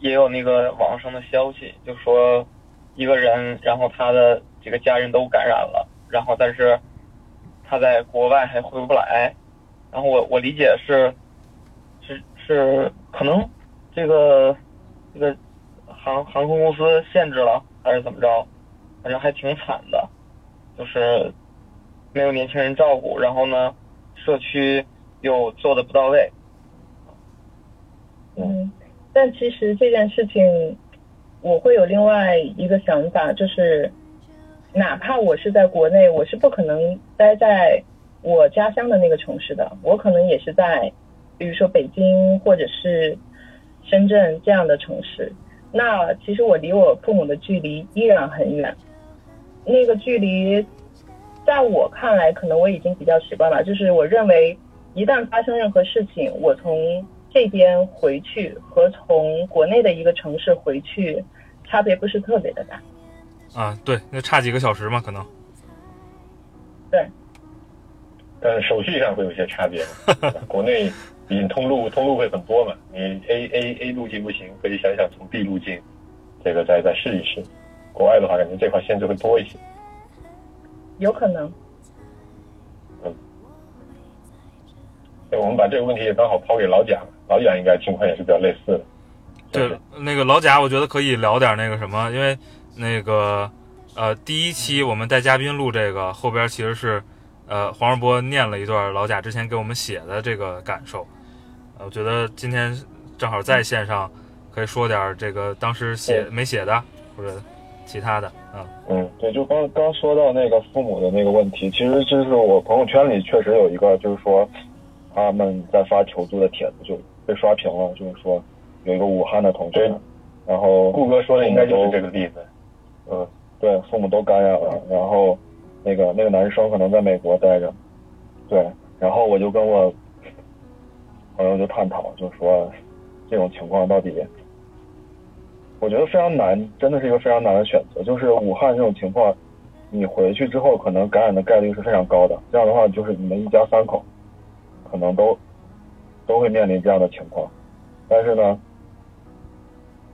也有那个网上的消息，就说一个人，然后他的几个家人都感染了，然后但是他在国外还回不来，然后我我理解是是是可能这个这个航航空公司限制了，还是怎么着，反正还挺惨的，就是没有年轻人照顾，然后呢，社区又做的不到位。嗯，但其实这件事情，我会有另外一个想法，就是哪怕我是在国内，我是不可能待在我家乡的那个城市的，我可能也是在，比如说北京或者是深圳这样的城市。那其实我离我父母的距离依然很远，那个距离，在我看来，可能我已经比较习惯了。就是我认为，一旦发生任何事情，我从这边回去和从国内的一个城市回去，差别不是特别的大。啊，对，那差几个小时嘛，可能。对，但是手续上会有些差别 国内毕竟通路通路会很多嘛，你 A A A 路径不行，可以想想从 B 路径，这个再再试一试。国外的话，感觉这块限制会多一些。有可能。对，我们把这个问题也刚好抛给老贾，老贾应该情况也是比较类似的。对，那个老贾，我觉得可以聊点那个什么，因为那个呃，第一期我们带嘉宾录这个，后边其实是呃黄世波念了一段老贾之前给我们写的这个感受。呃我觉得今天正好在线上，可以说点这个当时写没写的或者其他的啊。嗯，对，就刚刚说到那个父母的那个问题，其实就是我朋友圈里确实有一个，就是说他们在发求助的帖子就被刷屏了，就是说有一个武汉的同学，然后顾哥说的应该就是这个例子。嗯，对，父母都感染了，然后那个那个男生可能在美国待着，对，然后我就跟我朋友就探讨，就说这种情况到底，我觉得非常难，真的是一个非常难的选择。就是武汉这种情况，你回去之后可能感染的概率是非常高的，这样的话就是你们一家三口可能都都会面临这样的情况，但是呢。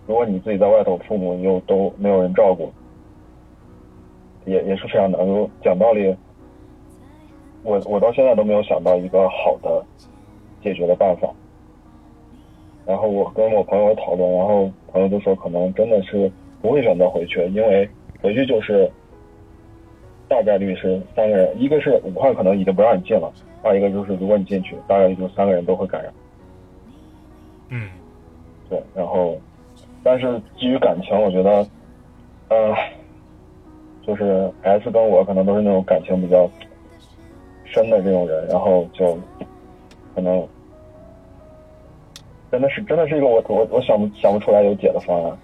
如果你自己在外头，父母又都没有人照顾，也也是非常难。就讲道理，我我到现在都没有想到一个好的解决的办法。然后我跟我朋友讨论，然后朋友就说可能真的是不会选择回去，因为回去就是大概率是三个人，一个是武汉可能已经不让你进了，二一个就是如果你进去，大概率就三个人都会感染。嗯，对，然后。但是基于感情，我觉得，呃，就是 S 跟我可能都是那种感情比较深的这种人，然后就可能真的是真的是一个我我我想不想不出来有解的方案。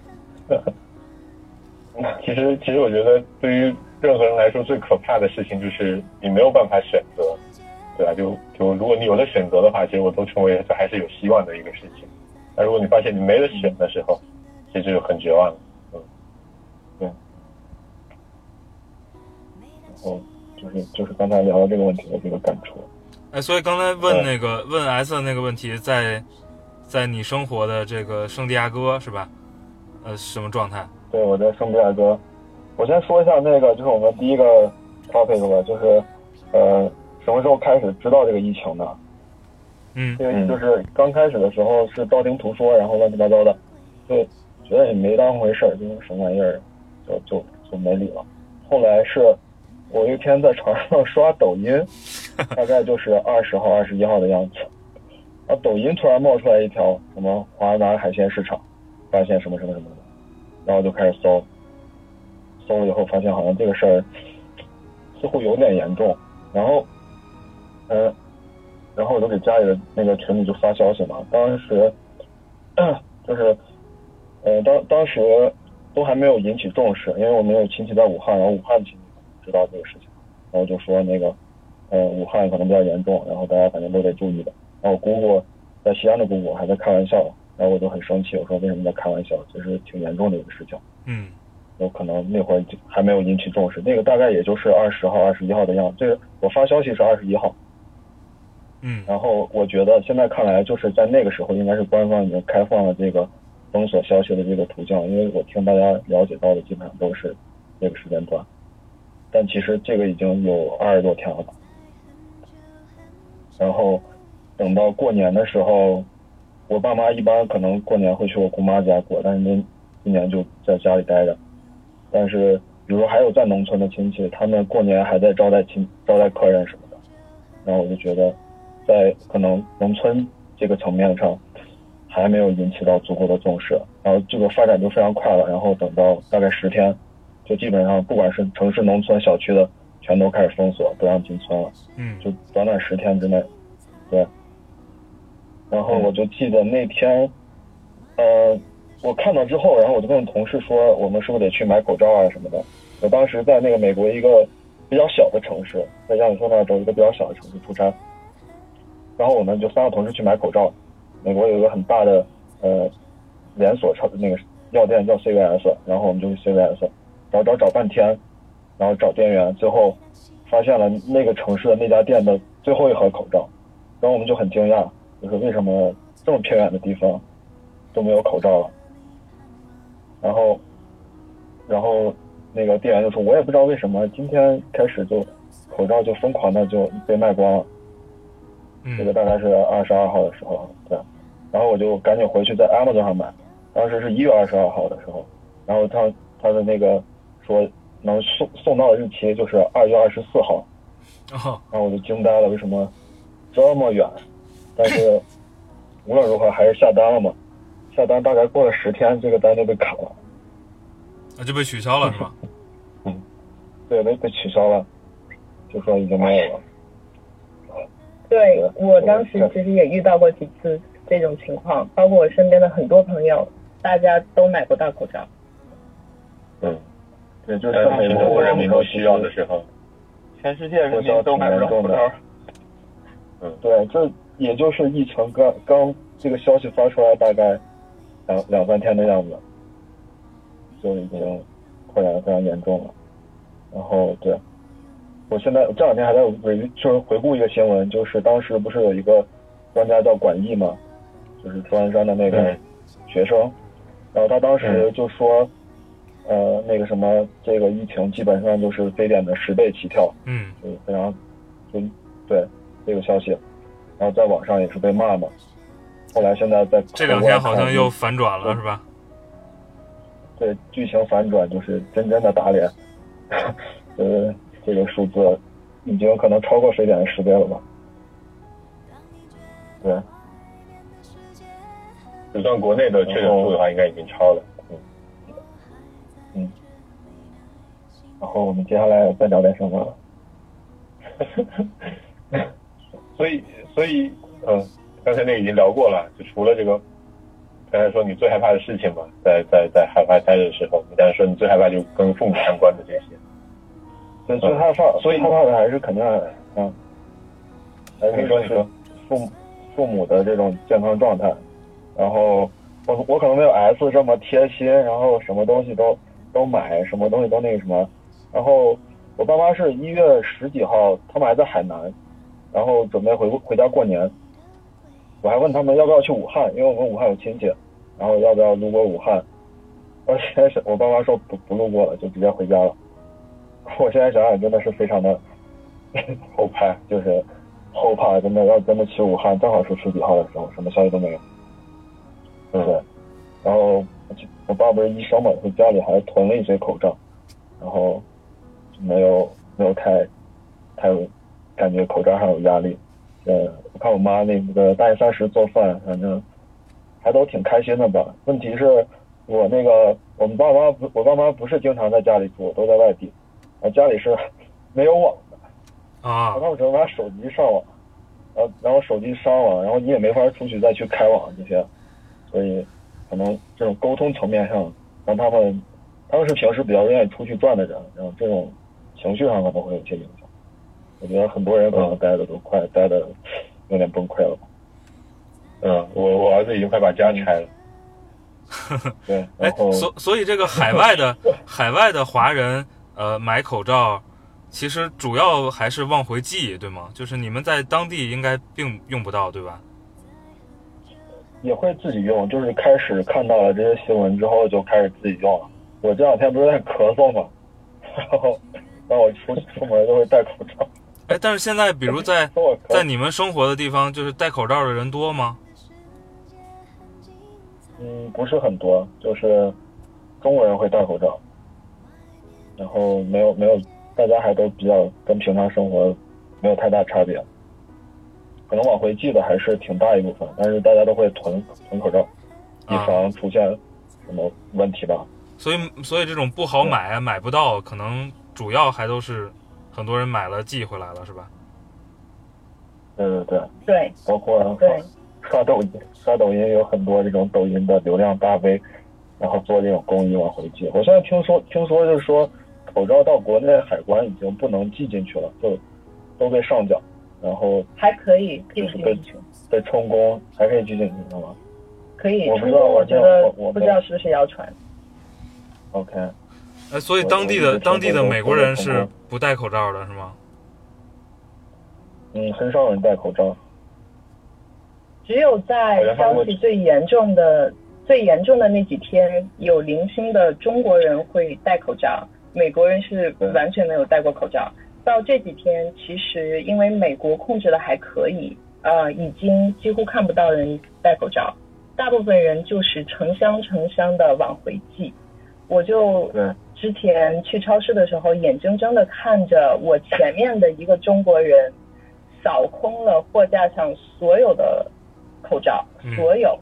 其实其实我觉得对于任何人来说最可怕的事情就是你没有办法选择，对吧？就就如果你有了选择的话，其实我都称为这还是有希望的一个事情。但如果你发现你没得选的时候，其实就很绝望了，嗯，对，然后就是就是刚才聊到这个问题的这个感触。哎，所以刚才问那个、问 S 的那个问题，在在你生活的这个圣地亚哥是吧？呃，什么状态？对，我在圣地亚哥。我先说一下那个，就是我们第一个 topic 吧，就是呃什么时候开始知道这个疫情的？嗯因为就是刚开始的时候是道听途说，然后乱七八糟的，就觉得也没当回事儿，就是什么玩意儿，就就就没理了。后来是我有一天在床上刷抖音，大概就是二十号、二十一号的样子，抖音突然冒出来一条什么华南海鲜市场，发现什么什么什么的，然后就开始搜，搜了以后发现好像这个事儿似乎有点严重，然后，嗯、然后我就给家里的那个群里就发消息嘛，当时 就是，呃，当当时都还没有引起重视，因为我没有亲戚在武汉，然后武汉亲戚知道这个事情，然后就说那个，呃，武汉可能比较严重，然后大家反正都得注意的。然后我姑姑在西安的姑姑还在开玩笑，然后我就很生气，我说为什么在开玩笑？这是挺严重的一个事情。嗯有可能那会儿就还没有引起重视，那个大概也就是二十号、二十一号的样子。这个我发消息是二十一号，嗯然后我觉得现在看来，就是在那个时候应该是官方已经开放了这个封锁消息的这个途径，因为我听大家了解到的基本上都是这个时间段，但其实这个已经有二十多天了吧。然后等到过年的时候，我爸妈一般可能过年会去我姑妈家过，但是那今年就在家里待着。但是比如说还有在农村的亲戚，他们过年还在招待亲招待客人什么的，然后我就觉得，在可能农村这个层面上，还没有引起到足够的重视，然后这个发展就非常快了，然后等到大概十天，就基本上不管是城市、农村、小区的，全都开始封锁，不让进村了。嗯就短短十天之内，对。然后我就记得那天，呃，我看到之后，然后我就跟同事说，我们是不是得去买口罩啊什么的。我当时在那个美国一个比较小的城市，在亚利桑那州一个比较小的城市出差，然后我们就三个同事去买口罩。美国有一个很大的呃连锁超那个药店叫 CVS，然后我们就去 CVS 找找找半天，然后找店员，最后发现了那个城市的那家店的最后一盒口罩，然后我们就很惊讶，就是为什么这么偏远的地方都没有口罩了？然后，然后那个店员就说：“我也不知道为什么今天开始就口罩就疯狂的就被卖光了。”这个大概是二十二号的时候，对。然后我就赶紧回去在 Amazon 上买，当时是一月二十二号的时候，然后他他的那个说能送送到的日期就是二月二十四号，哦然后我就惊呆了，为什么这么远？但是无论如何还是下单了嘛，下单大概过了十天，这个单就被砍了，啊就被取消了是吧？嗯对，被被取消了，就说已经没有了。对我当时其实也遇到过几次这种情况，包括我身边的很多朋友，大家都买不到口罩。嗯，对，就是在美国全国人民都需要的时候，全世界人民都买不到口罩。嗯，对，这也就是疫情刚刚这个消息发出来大概两两三天的样子，就已经扩展的非常严重了。然后对，我现在这两天还在回就是回顾一个新闻，就是当时不是有一个专家叫管义嘛，就是钟南山的那个嗯学生，然后他当时就说，呃，那个什么，这个疫情基本上就是非典的十倍起跳，嗯就是非常，就对这个消息，然后在网上也是被骂嘛。后来现在在这两天好像又反转了是吧？对剧情反转，就是真真的打脸，呃，这个数字已经可能超过水点的十倍了吧？对，就算国内的确诊数的话，应该已经超了。嗯嗯。然后我们接下来再聊点什么？所以，所以，嗯，刚才那个已经聊过了，就除了这个，刚才说你最害怕的事情嘛，在在在海外待着的时候，你刚才说你最害怕就跟父母相关的这些。对，最害怕，所以害怕的还是肯定，嗯，还是你说你说父母父母的这种健康状态，然后我我可能没有 S 这么贴心，然后什么东西都都买，什么东西都那个什么，然后我爸妈是一月十几号，他们还在海南，然后准备回回家过年，我还问他们要不要去武汉，因为我们武汉有亲戚，然后要不要路过武汉，我现在想，我爸妈说不不路过了，就直接回家了。我现在想想真的是非常的 后怕，就是后怕真的要真的去武汉，正好是十几号的时候，什么消息都没有，对不对？然后我爸不是医生嘛，所以家里还囤了一些口罩，然后没有没有太太感觉口罩上有压力。呃，我看我妈那个大年三十做饭，反正还都挺开心的吧。问题是，我那个我们爸妈不，我爸妈不是经常在家里住，都在外地，啊，家里是 没有网的啊，他们只能拿手机上网，然后然后手机上网，然后你也没法出去再去开网这些，所以可能这种沟通层面上，让他们他们是平时比较愿意出去转的人，然后这种情绪上可能会有些影响。我觉得很多人可能待的都快待的有点崩溃了。嗯，我我儿子已经快把家拆了。对，哎所所以这个海外的 海外的华人，呃，买口罩，其实主要还是往回寄，对吗？就是你们在当地应该并用不到，对吧？也会自己用，就是开始看到了这些新闻之后就开始自己用了。我这两天不是在咳嗽嘛，然后然后我出出门都会戴口罩。哎，但是现在比如在 在你们生活的地方，就是戴口罩的人多吗？嗯，不是很多，就是中国人会戴口罩，然后没有没有，大家还都比较跟平常生活没有太大差别。可能往回寄的还是挺大一部分，但是大家都会囤囤口罩，以啊防出现什么问题吧。所以所以这种不好买买不到，可能主要还都是很多人买了寄回来了，是吧？对对对，对包括对刷抖音，刷抖音有很多这种抖音的流量大 V，然后做这种公益往回寄。我现在听说听说就是说，口罩到国内海关已经不能寄进去了，就都被上缴，然后还可以就是被被充公，还可以寄进去是吗可以我不，知道我这我觉得我我不知道是不是谣传。？OK，哎，所以当地的当地的美国人是不戴口罩的，是吗？嗯，很少人戴口罩。只有在消息最严重的、最严重的那几天，有零星的中国人会戴口罩，美国人是完全没有戴过口罩。到这几天，其实因为美国控制的还可以，呃，已经几乎看不到人戴口罩，大部分人就是成箱成箱的往回寄。我就对之前去超市的时候，眼睁睁的看着我前面的一个中国人扫空了货架上所有的口罩，嗯所有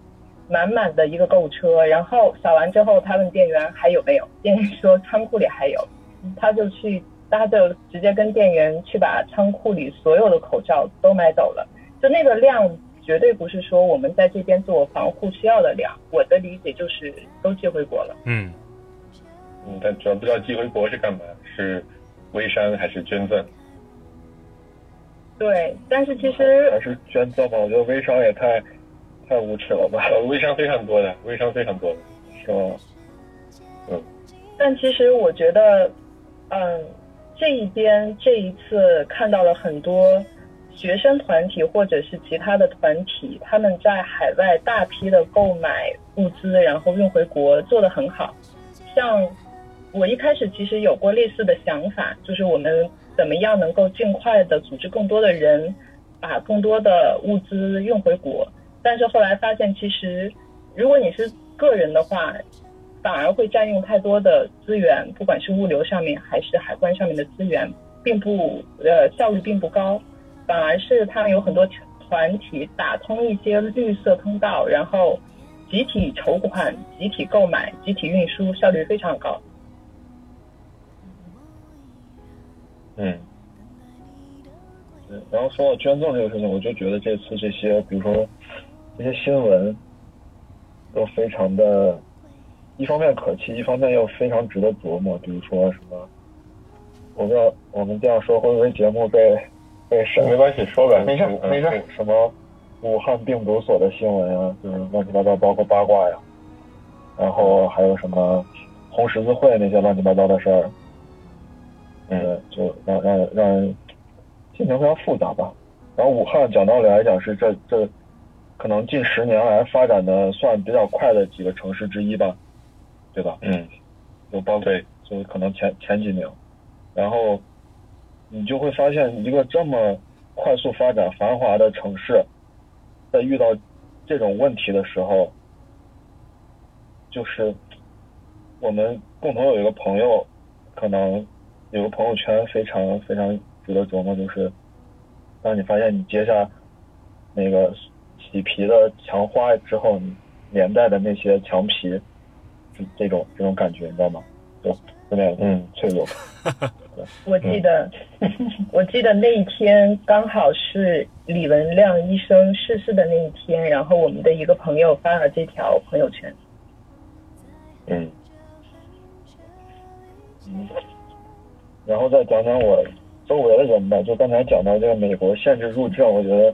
满满的一个购物车，然后扫完之后，他问店员还有没有，店员说仓库里还有，他就去，他就直接跟店员去把仓库里所有的口罩都买走了，就那个量。绝对不是说我们在这边自我防护需要的量，我的理解就是都寄回国了。嗯，嗯，但主要不知道寄回国是干嘛，是微商还是捐赠？对，但是其实还是捐赠吧，我觉得微商也太太无耻了吧，呃，微商非常多的，微商非常多的。是吧？但其实我觉得，嗯，这一边这一次看到了很多学生团体或者是其他的团体，他们在海外大批的购买物资，然后运回国，做得很好。像我一开始其实有过类似的想法，就是我们怎么样能够尽快的组织更多的人，把更多的物资运回国。但是后来发现，其实如果你是个人的话，反而会占用太多的资源，不管是物流上面还是海关上面的资源，并不呃效率并不高，反而是他们有很多团体打通一些绿色通道，然后集体筹款、集体购买、集体运输，效率非常高。嗯，对，然后说到捐赠这个事情，我就觉得这次这些，比如说这些新闻，都非常的，一方面可气，一方面又非常值得琢磨。比如说什么，我不知道我们这样说会不会节目被被审？没关系，说呗。没事嗯没事。什么武汉病毒所的新闻啊，就是乱七八糟，包括八卦呀，然后还有什么红十字会那些乱七八糟的事儿，嗯，就让让让人心情非常复杂吧。然后武汉讲道理来讲是这这可能近十年来发展的算比较快的几个城市之一吧，对吧？嗯，就包括就可能前前几名，然后你就会发现一个这么快速发展、繁华的城市，在遇到这种问题的时候，就是我们共同有一个朋友，可能有个朋友圈非常非常值得琢磨，就是当你发现你接下那个起皮的墙花之后，你连带的那些墙皮，是这种这种感觉，你知道吗？就有点嗯脆弱。我记得，我记得那一天刚好是李文亮医生逝世的那一天，然后我们的一个朋友发了这条朋友圈。嗯，嗯，然后再讲讲我周围的人吧。就刚才讲到这个美国限制入境，我觉得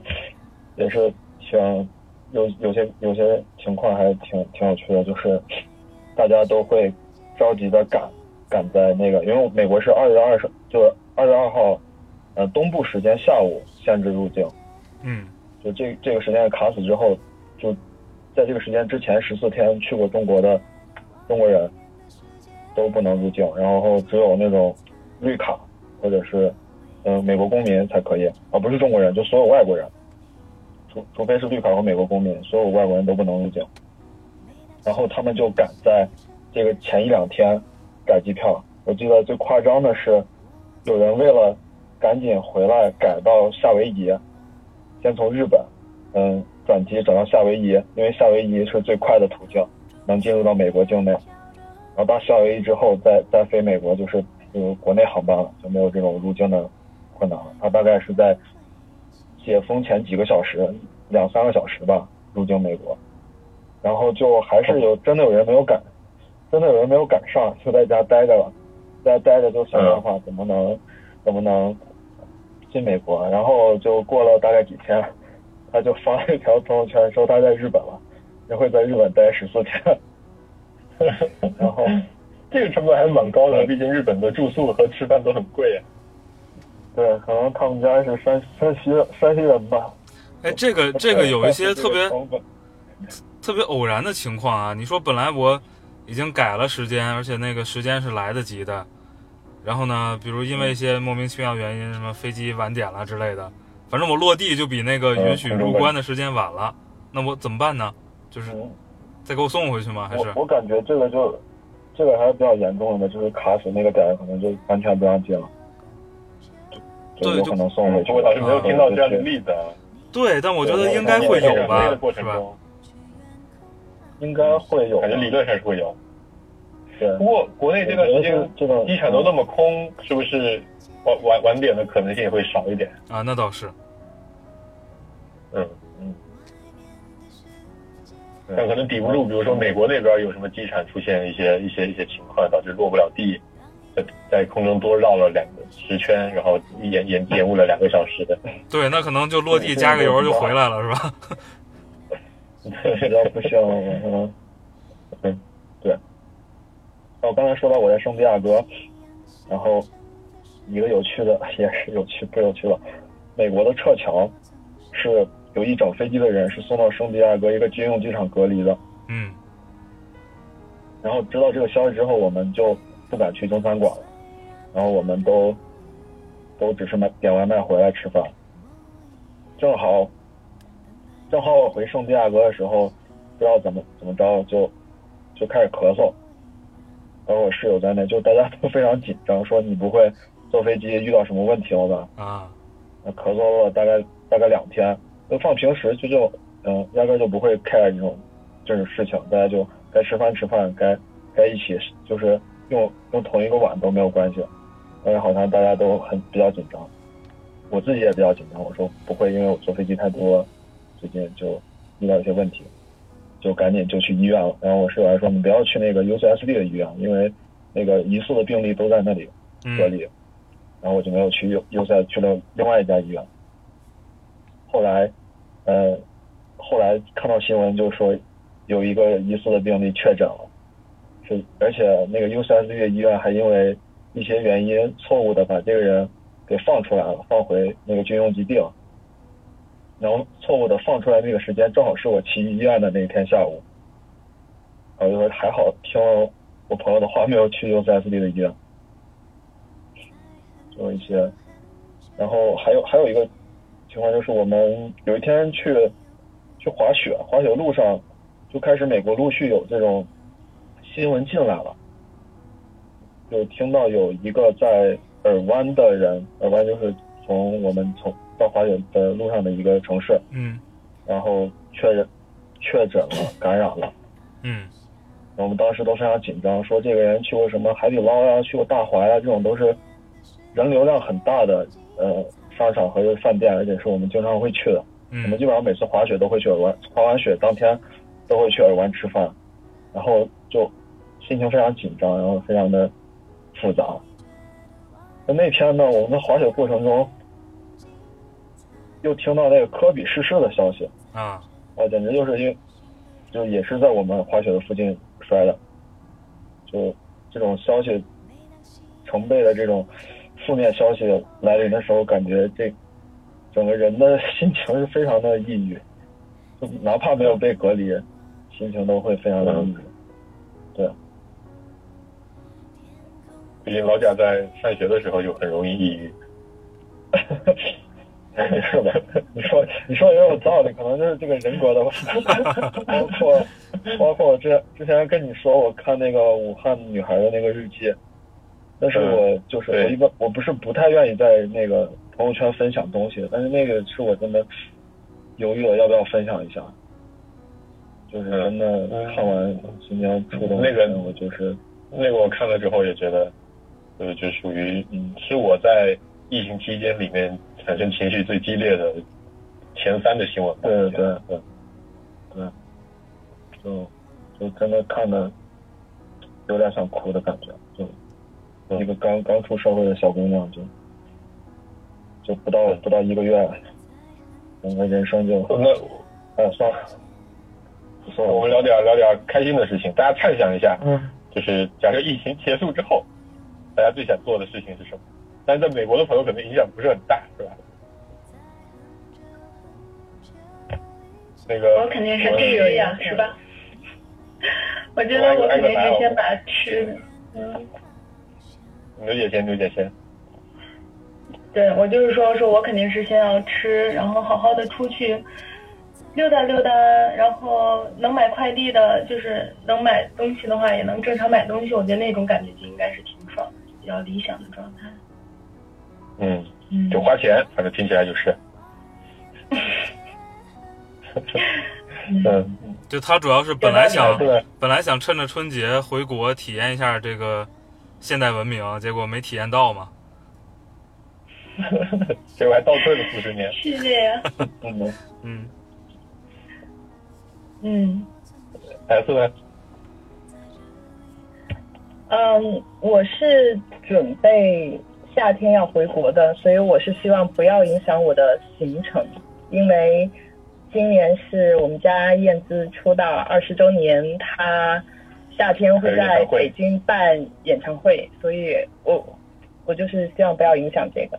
也是挺有有些有些情况还挺挺有趣的，就是大家都会着急的赶赶在那个，因为美国是二月二十，就二月二号，呃，东部时间下午限制入境。嗯就这这个时间卡死之后，就在这个时间之前十四天去过中国的中国人都不能入境，然后只有那种绿卡或者是嗯、呃美国公民才可以，而不是中国人，就所有外国人，除除非是绿卡和美国公民，所有外国人都不能入境。然后他们就赶在这个前一两天改机票，我记得最夸张的是，有人为了赶紧回来改到夏威夷，先从日本，嗯，转机转到夏威夷，因为夏威夷是最快的途径，能进入到美国境内。然后到夏威夷之后再再飞美国，就是就国内航班了，就没有这种入境的困难了。他大概是在解封前几个小时，两三个小时吧，入境美国。然后就还是有真的有人没有赶，真的有人没有赶上，就在家待着了，在家待着就想办法怎么能怎么能进美国。然后就过了大概几天，他就发了一条朋友圈说他在日本了，也会在日本待十四天。然后这个成本还蛮高的，毕竟日本的住宿和吃饭都很贵啊。对，可能他们家是山山西山西人吧。哎，这个这个有一些特别特别偶然的情况啊。你说本来我已经改了时间，而且那个时间是来得及的，然后呢，比如因为一些莫名其妙原因，什么飞机晚点了之类的，反正我落地就比那个允许入关的时间晚了，那我怎么办呢？就是嗯再给我送回去吗？还是我我感觉这个就这个还是比较严重的，就是卡死那个点儿，可能就完全不让进了，就对就有可能送回去。我倒是没有听到这样的例子啊。对，但我觉得应该会有吧是吧？程中，应该会有，感觉理论上是会有。对不。过国内这段时间机场都那么空，是不是晚晚晚点的可能性也会少一点？啊，那倒是。嗯，嗯，但可能抵不住，比如说美国那边有什么机场出现一些一些一些情况，导致落不了地，在在空中多绕了两个十圈，然后延延延误了两个小时的。对，那可能就落地加个油就回来了，是吧？实在不行，嗯嗯，对。那我刚才说到我在圣地亚哥，然后一个有趣的也是有趣不有趣了，美国的撤侨是有一整飞机的人是送到圣地亚哥一个军用机场隔离的，嗯然后知道这个消息之后，我们就不敢去中餐馆了，然后我们都都只是买点外卖回来吃饭。正好正好我回圣地亚哥的时候，不知道怎么怎么着就就开始咳嗽，包括我室友在内，就大家都非常紧张，说你不会坐飞机遇到什么问题了吧？啊，那咳嗽了大概大概两天，就放平时就就嗯，压根儿就不会 care 这种这种事情，大家就该吃饭吃饭，该该一起就是用用同一个碗都没有关系，但是好像大家都很比较紧张，我自己也比较紧张，我说不会，因为我坐飞机太多，最近就遇到一些问题，就赶紧就去医院了。然后我室友还说你不要去那个 UCSD 的医院，因为那个疑似的病例都在那里隔嗯离。然后我就没有去 U U 赛，去了另外一家医院。后来，呃，后来看到新闻就说有一个疑似的病例确诊了，是而且那个 U 三 C 的医院还因为一些原因错误的把这个人给放出来了，放回那个军用基地了。然后错误的放出来那个时间正好是我去医院的那一天下午，然后就说还好听了我朋友的话，没有去 U C S D 的医院。就一些，然后还有还有一个情况就是我们有一天去去滑雪，滑雪路上就开始美国陆续有这种新闻进来了，就听到有一个在尔湾的人，尔湾就是从我们从到滑雪的路上的一个城市，嗯然后确认确诊了感染了。嗯我们当时都非常紧张，说这个人去过什么海底捞呀、去过大华呀，这种都是人流量很大的呃商场和饭店，而且是我们经常会去的。我们嗯基本上每次滑雪都会去尔湾，滑完雪当天都会去尔湾吃饭，然后就心情非常紧张，然后非常的复杂。那那天呢，我们在滑雪过程中又听到那个科比逝世的消息，啊。啊，简直就是因为就也是在我们滑雪的附近摔的，就这种消息成倍的这种负面消息来临的时候，感觉这整个人的 心情是非常的抑郁，就哪怕没有被隔离，心情都会非常的抑郁。对，毕竟老贾在上学的时候就很容易抑郁。是吧？你说你说也有道理，可能就是这个人格的问题，包括包括我之之前跟你说，我看那个武汉女孩的那个日记，但是我就是我一般我不是不太愿意在那个朋友圈分享东西，但是那个是我真的犹豫了要不要分享一下，就是真的看完今年初冬那个我就是那个我看了之后也觉得，呃，就属于嗯，是我在疫情期间里面产生情绪最激烈的前三的新闻吧。对对对对，就就真的看的有点想哭的感觉，就一个刚刚出社会的小姑娘，就就不到不到一个月，整个人生就那哎算了，算了，我们聊点聊点开心的事情，大家畅想一下，嗯，就是假设疫情结束之后，大家最想做的事情是什么？但是在美国的朋友可能影响不是很大，是吧？那个我肯定是吃呀，是吧？我觉得我肯定是先把吃，嗯，牛姐先，刘姐先。对我就是说，说我肯定是先要吃，然后好好的出去溜达溜达，然后能买快递的，就是能买东西的话，也能正常买东西。我觉得那种感觉就应该是挺爽，比较理想的状态。嗯，嗯，就花钱，反正听起来就是。嗯，就他主要是本来想，本来想趁着春节回国体验一下这个现代文明，结果没体验到嘛。结果还倒退了四十年。是这样。嗯嗯，嗯 S 呢？嗯，我是准备夏天要回国的，所以我是希望不要影响我的行程，因为今年是我们家燕姿出道二十周年，她夏天会在北京办演唱会，所以我我就是希望不要影响这个。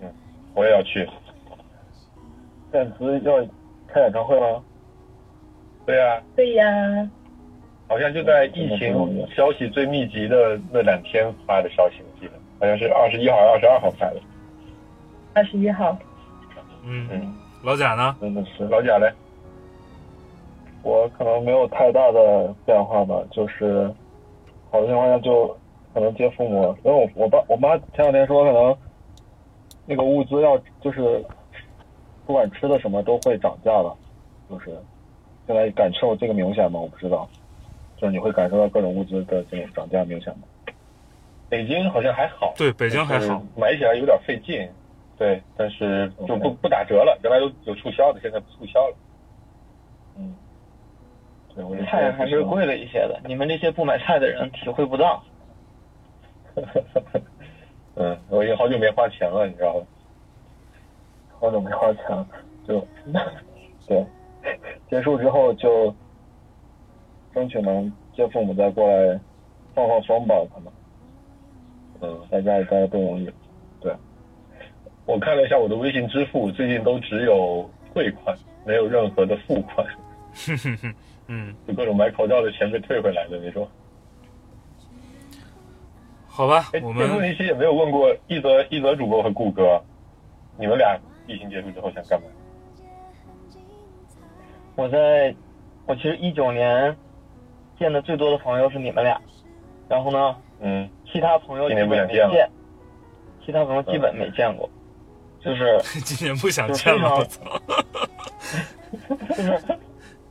嗯我也要去。燕姿要开演唱会吗？对啊，对呀，好像就在疫情消息最密集的那两天发的消息，我记得好像是二十一号、二十二号发的。二十一号。嗯嗯，老贾呢？真的是老贾嘞？我可能没有太大的变化吧，就是好的情况下就可能接父母，因为我我爸我妈前两天说可能那个物资要就是不管吃的什么都会涨价了，就是现在感受这个明显吗？我不知道，就是你会感受到各种物资的这种涨价明显吗？北京好像还好，对，北京还好。买起来有点费劲，对，但是就不不打折了，原来有有促销的，现在不促销了。嗯，菜还是贵了一些的，你们这些不买菜的人体会不到。嗯，我已经好久没花钱了，你知道吧？好久没花钱了，就 对，结束之后就争取能接父母再过来放放风吧，可能。嗯，在家里待着不容易。对，我看了一下我的微信支付，最近都只有汇款，没有任何的付款，哼哼哼，嗯，就各种买口罩的钱被退回来的那种。好吧哎，，我这个问们题其实也没有问过一泽一泽主播和顾哥，你们俩疫情结束之后想干嘛？我在，我其实一九年见的最多的朋友是你们俩，然后呢，嗯，其他朋友基今年不想本没见其他朋友基本没见过，就是 今年不想见了！就是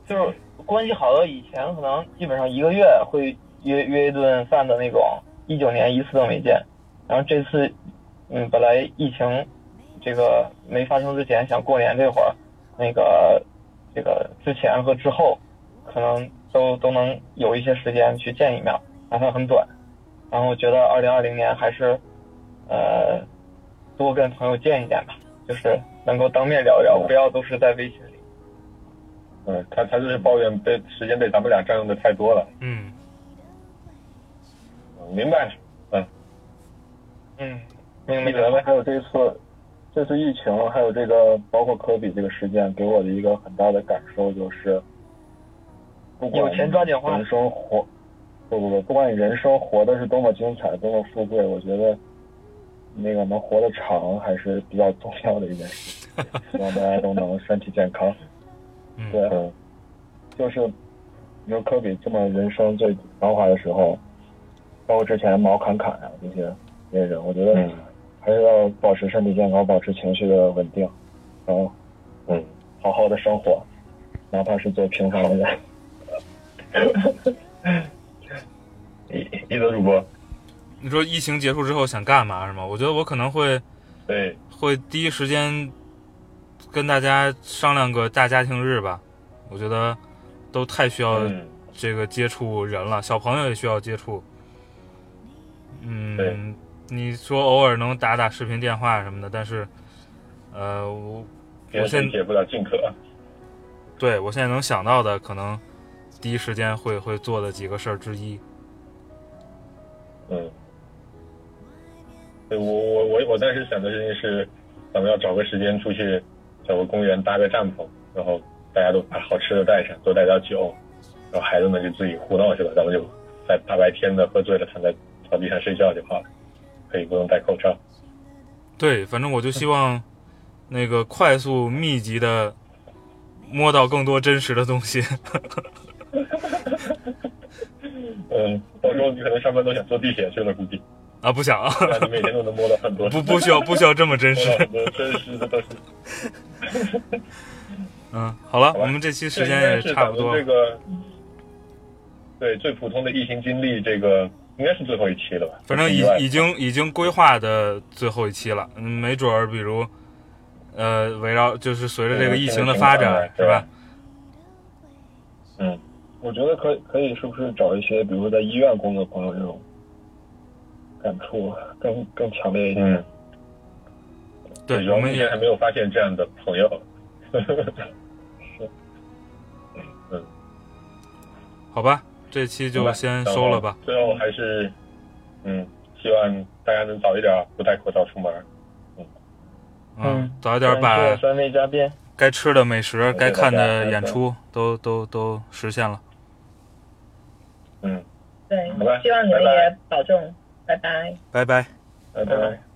就是关系好到以前可能基本上一个月会约约一顿饭的那种，一九年一次都没见，然后这次，嗯，本来疫情这个没发生之前，想过年这会儿，那个这个之前和之后，可能都都能有一些时间去见一面，哪怕很短。然后我觉得二零二零年还是，呃，多跟朋友见一见吧，就是能够当面聊聊，不要都是在微信。嗯，他他就是抱怨被时间被咱们俩占用的太多了。嗯，嗯明白。嗯，嗯，明白咱们还有这次，这次疫情，还有这个包括科比这个事件，给我的一个很大的感受就是，不管有钱抓紧花人生活，不不不，不管你人生活的是多么精彩，多么富贵，我觉得那个能活得长还是比较重要的一件事。希望大家都能身体健康。嗯。对，嗯就是你说科比这么人生最繁华的时候，包括之前毛侃侃啊这些这些人，我觉得嗯。还是要保持身体健康，保持情绪的稳定，然后嗯，好好的生活，哪怕是做平凡的人。一一则主播，你说疫情结束之后想干嘛是吗？我觉得我可能会对，会第一时间跟大家商量个大家庭日吧。我觉得都太需要嗯，这个接触人了，小朋友也需要接触。嗯，你说偶尔能打打视频电话什么的，但是，呃，我我现解不了近渴。对我现在能想到的，可能第一时间会会做的几个事儿之一。嗯，对我我我我当时想的事情是，咱们要找个时间出去，找个公园搭个帐篷，然后大家都把好吃的带上，多带点酒，然后孩子们就自己胡闹去了，咱们就在大白天的喝醉了躺在草地上睡觉就好了，可以不用戴口罩。对，反正我就希望那个快速密集的摸到更多真实的东西。嗯，到时候你可能上班都想坐地铁去了，估计，啊，不想啊，每天都能摸到很多，不不需要不需要这么真实真实的东西。嗯，好了，好我们这期时间也差不多。这个，对最普通的疫情经历，这个应该是最后一期了吧？反正已已经已经规划的最后一期了，嗯，没准儿比如，呃，围绕就是随着这个疫情的发展，是吧？？嗯，我觉得可以可以是不是找一些，比如说在医院工作的朋友这种感触更更强烈一点？嗯，对，我们也还没有发现这样的朋友。好吧，这期就先收了吧。最后还是，嗯，希望大家能早一点不戴口罩出门。嗯，嗯早一点把谢三位嘉宾，该吃的美食、该看的演出都都都实现了。嗯，对好吧，希望你们也保重，拜拜。拜拜。拜拜。在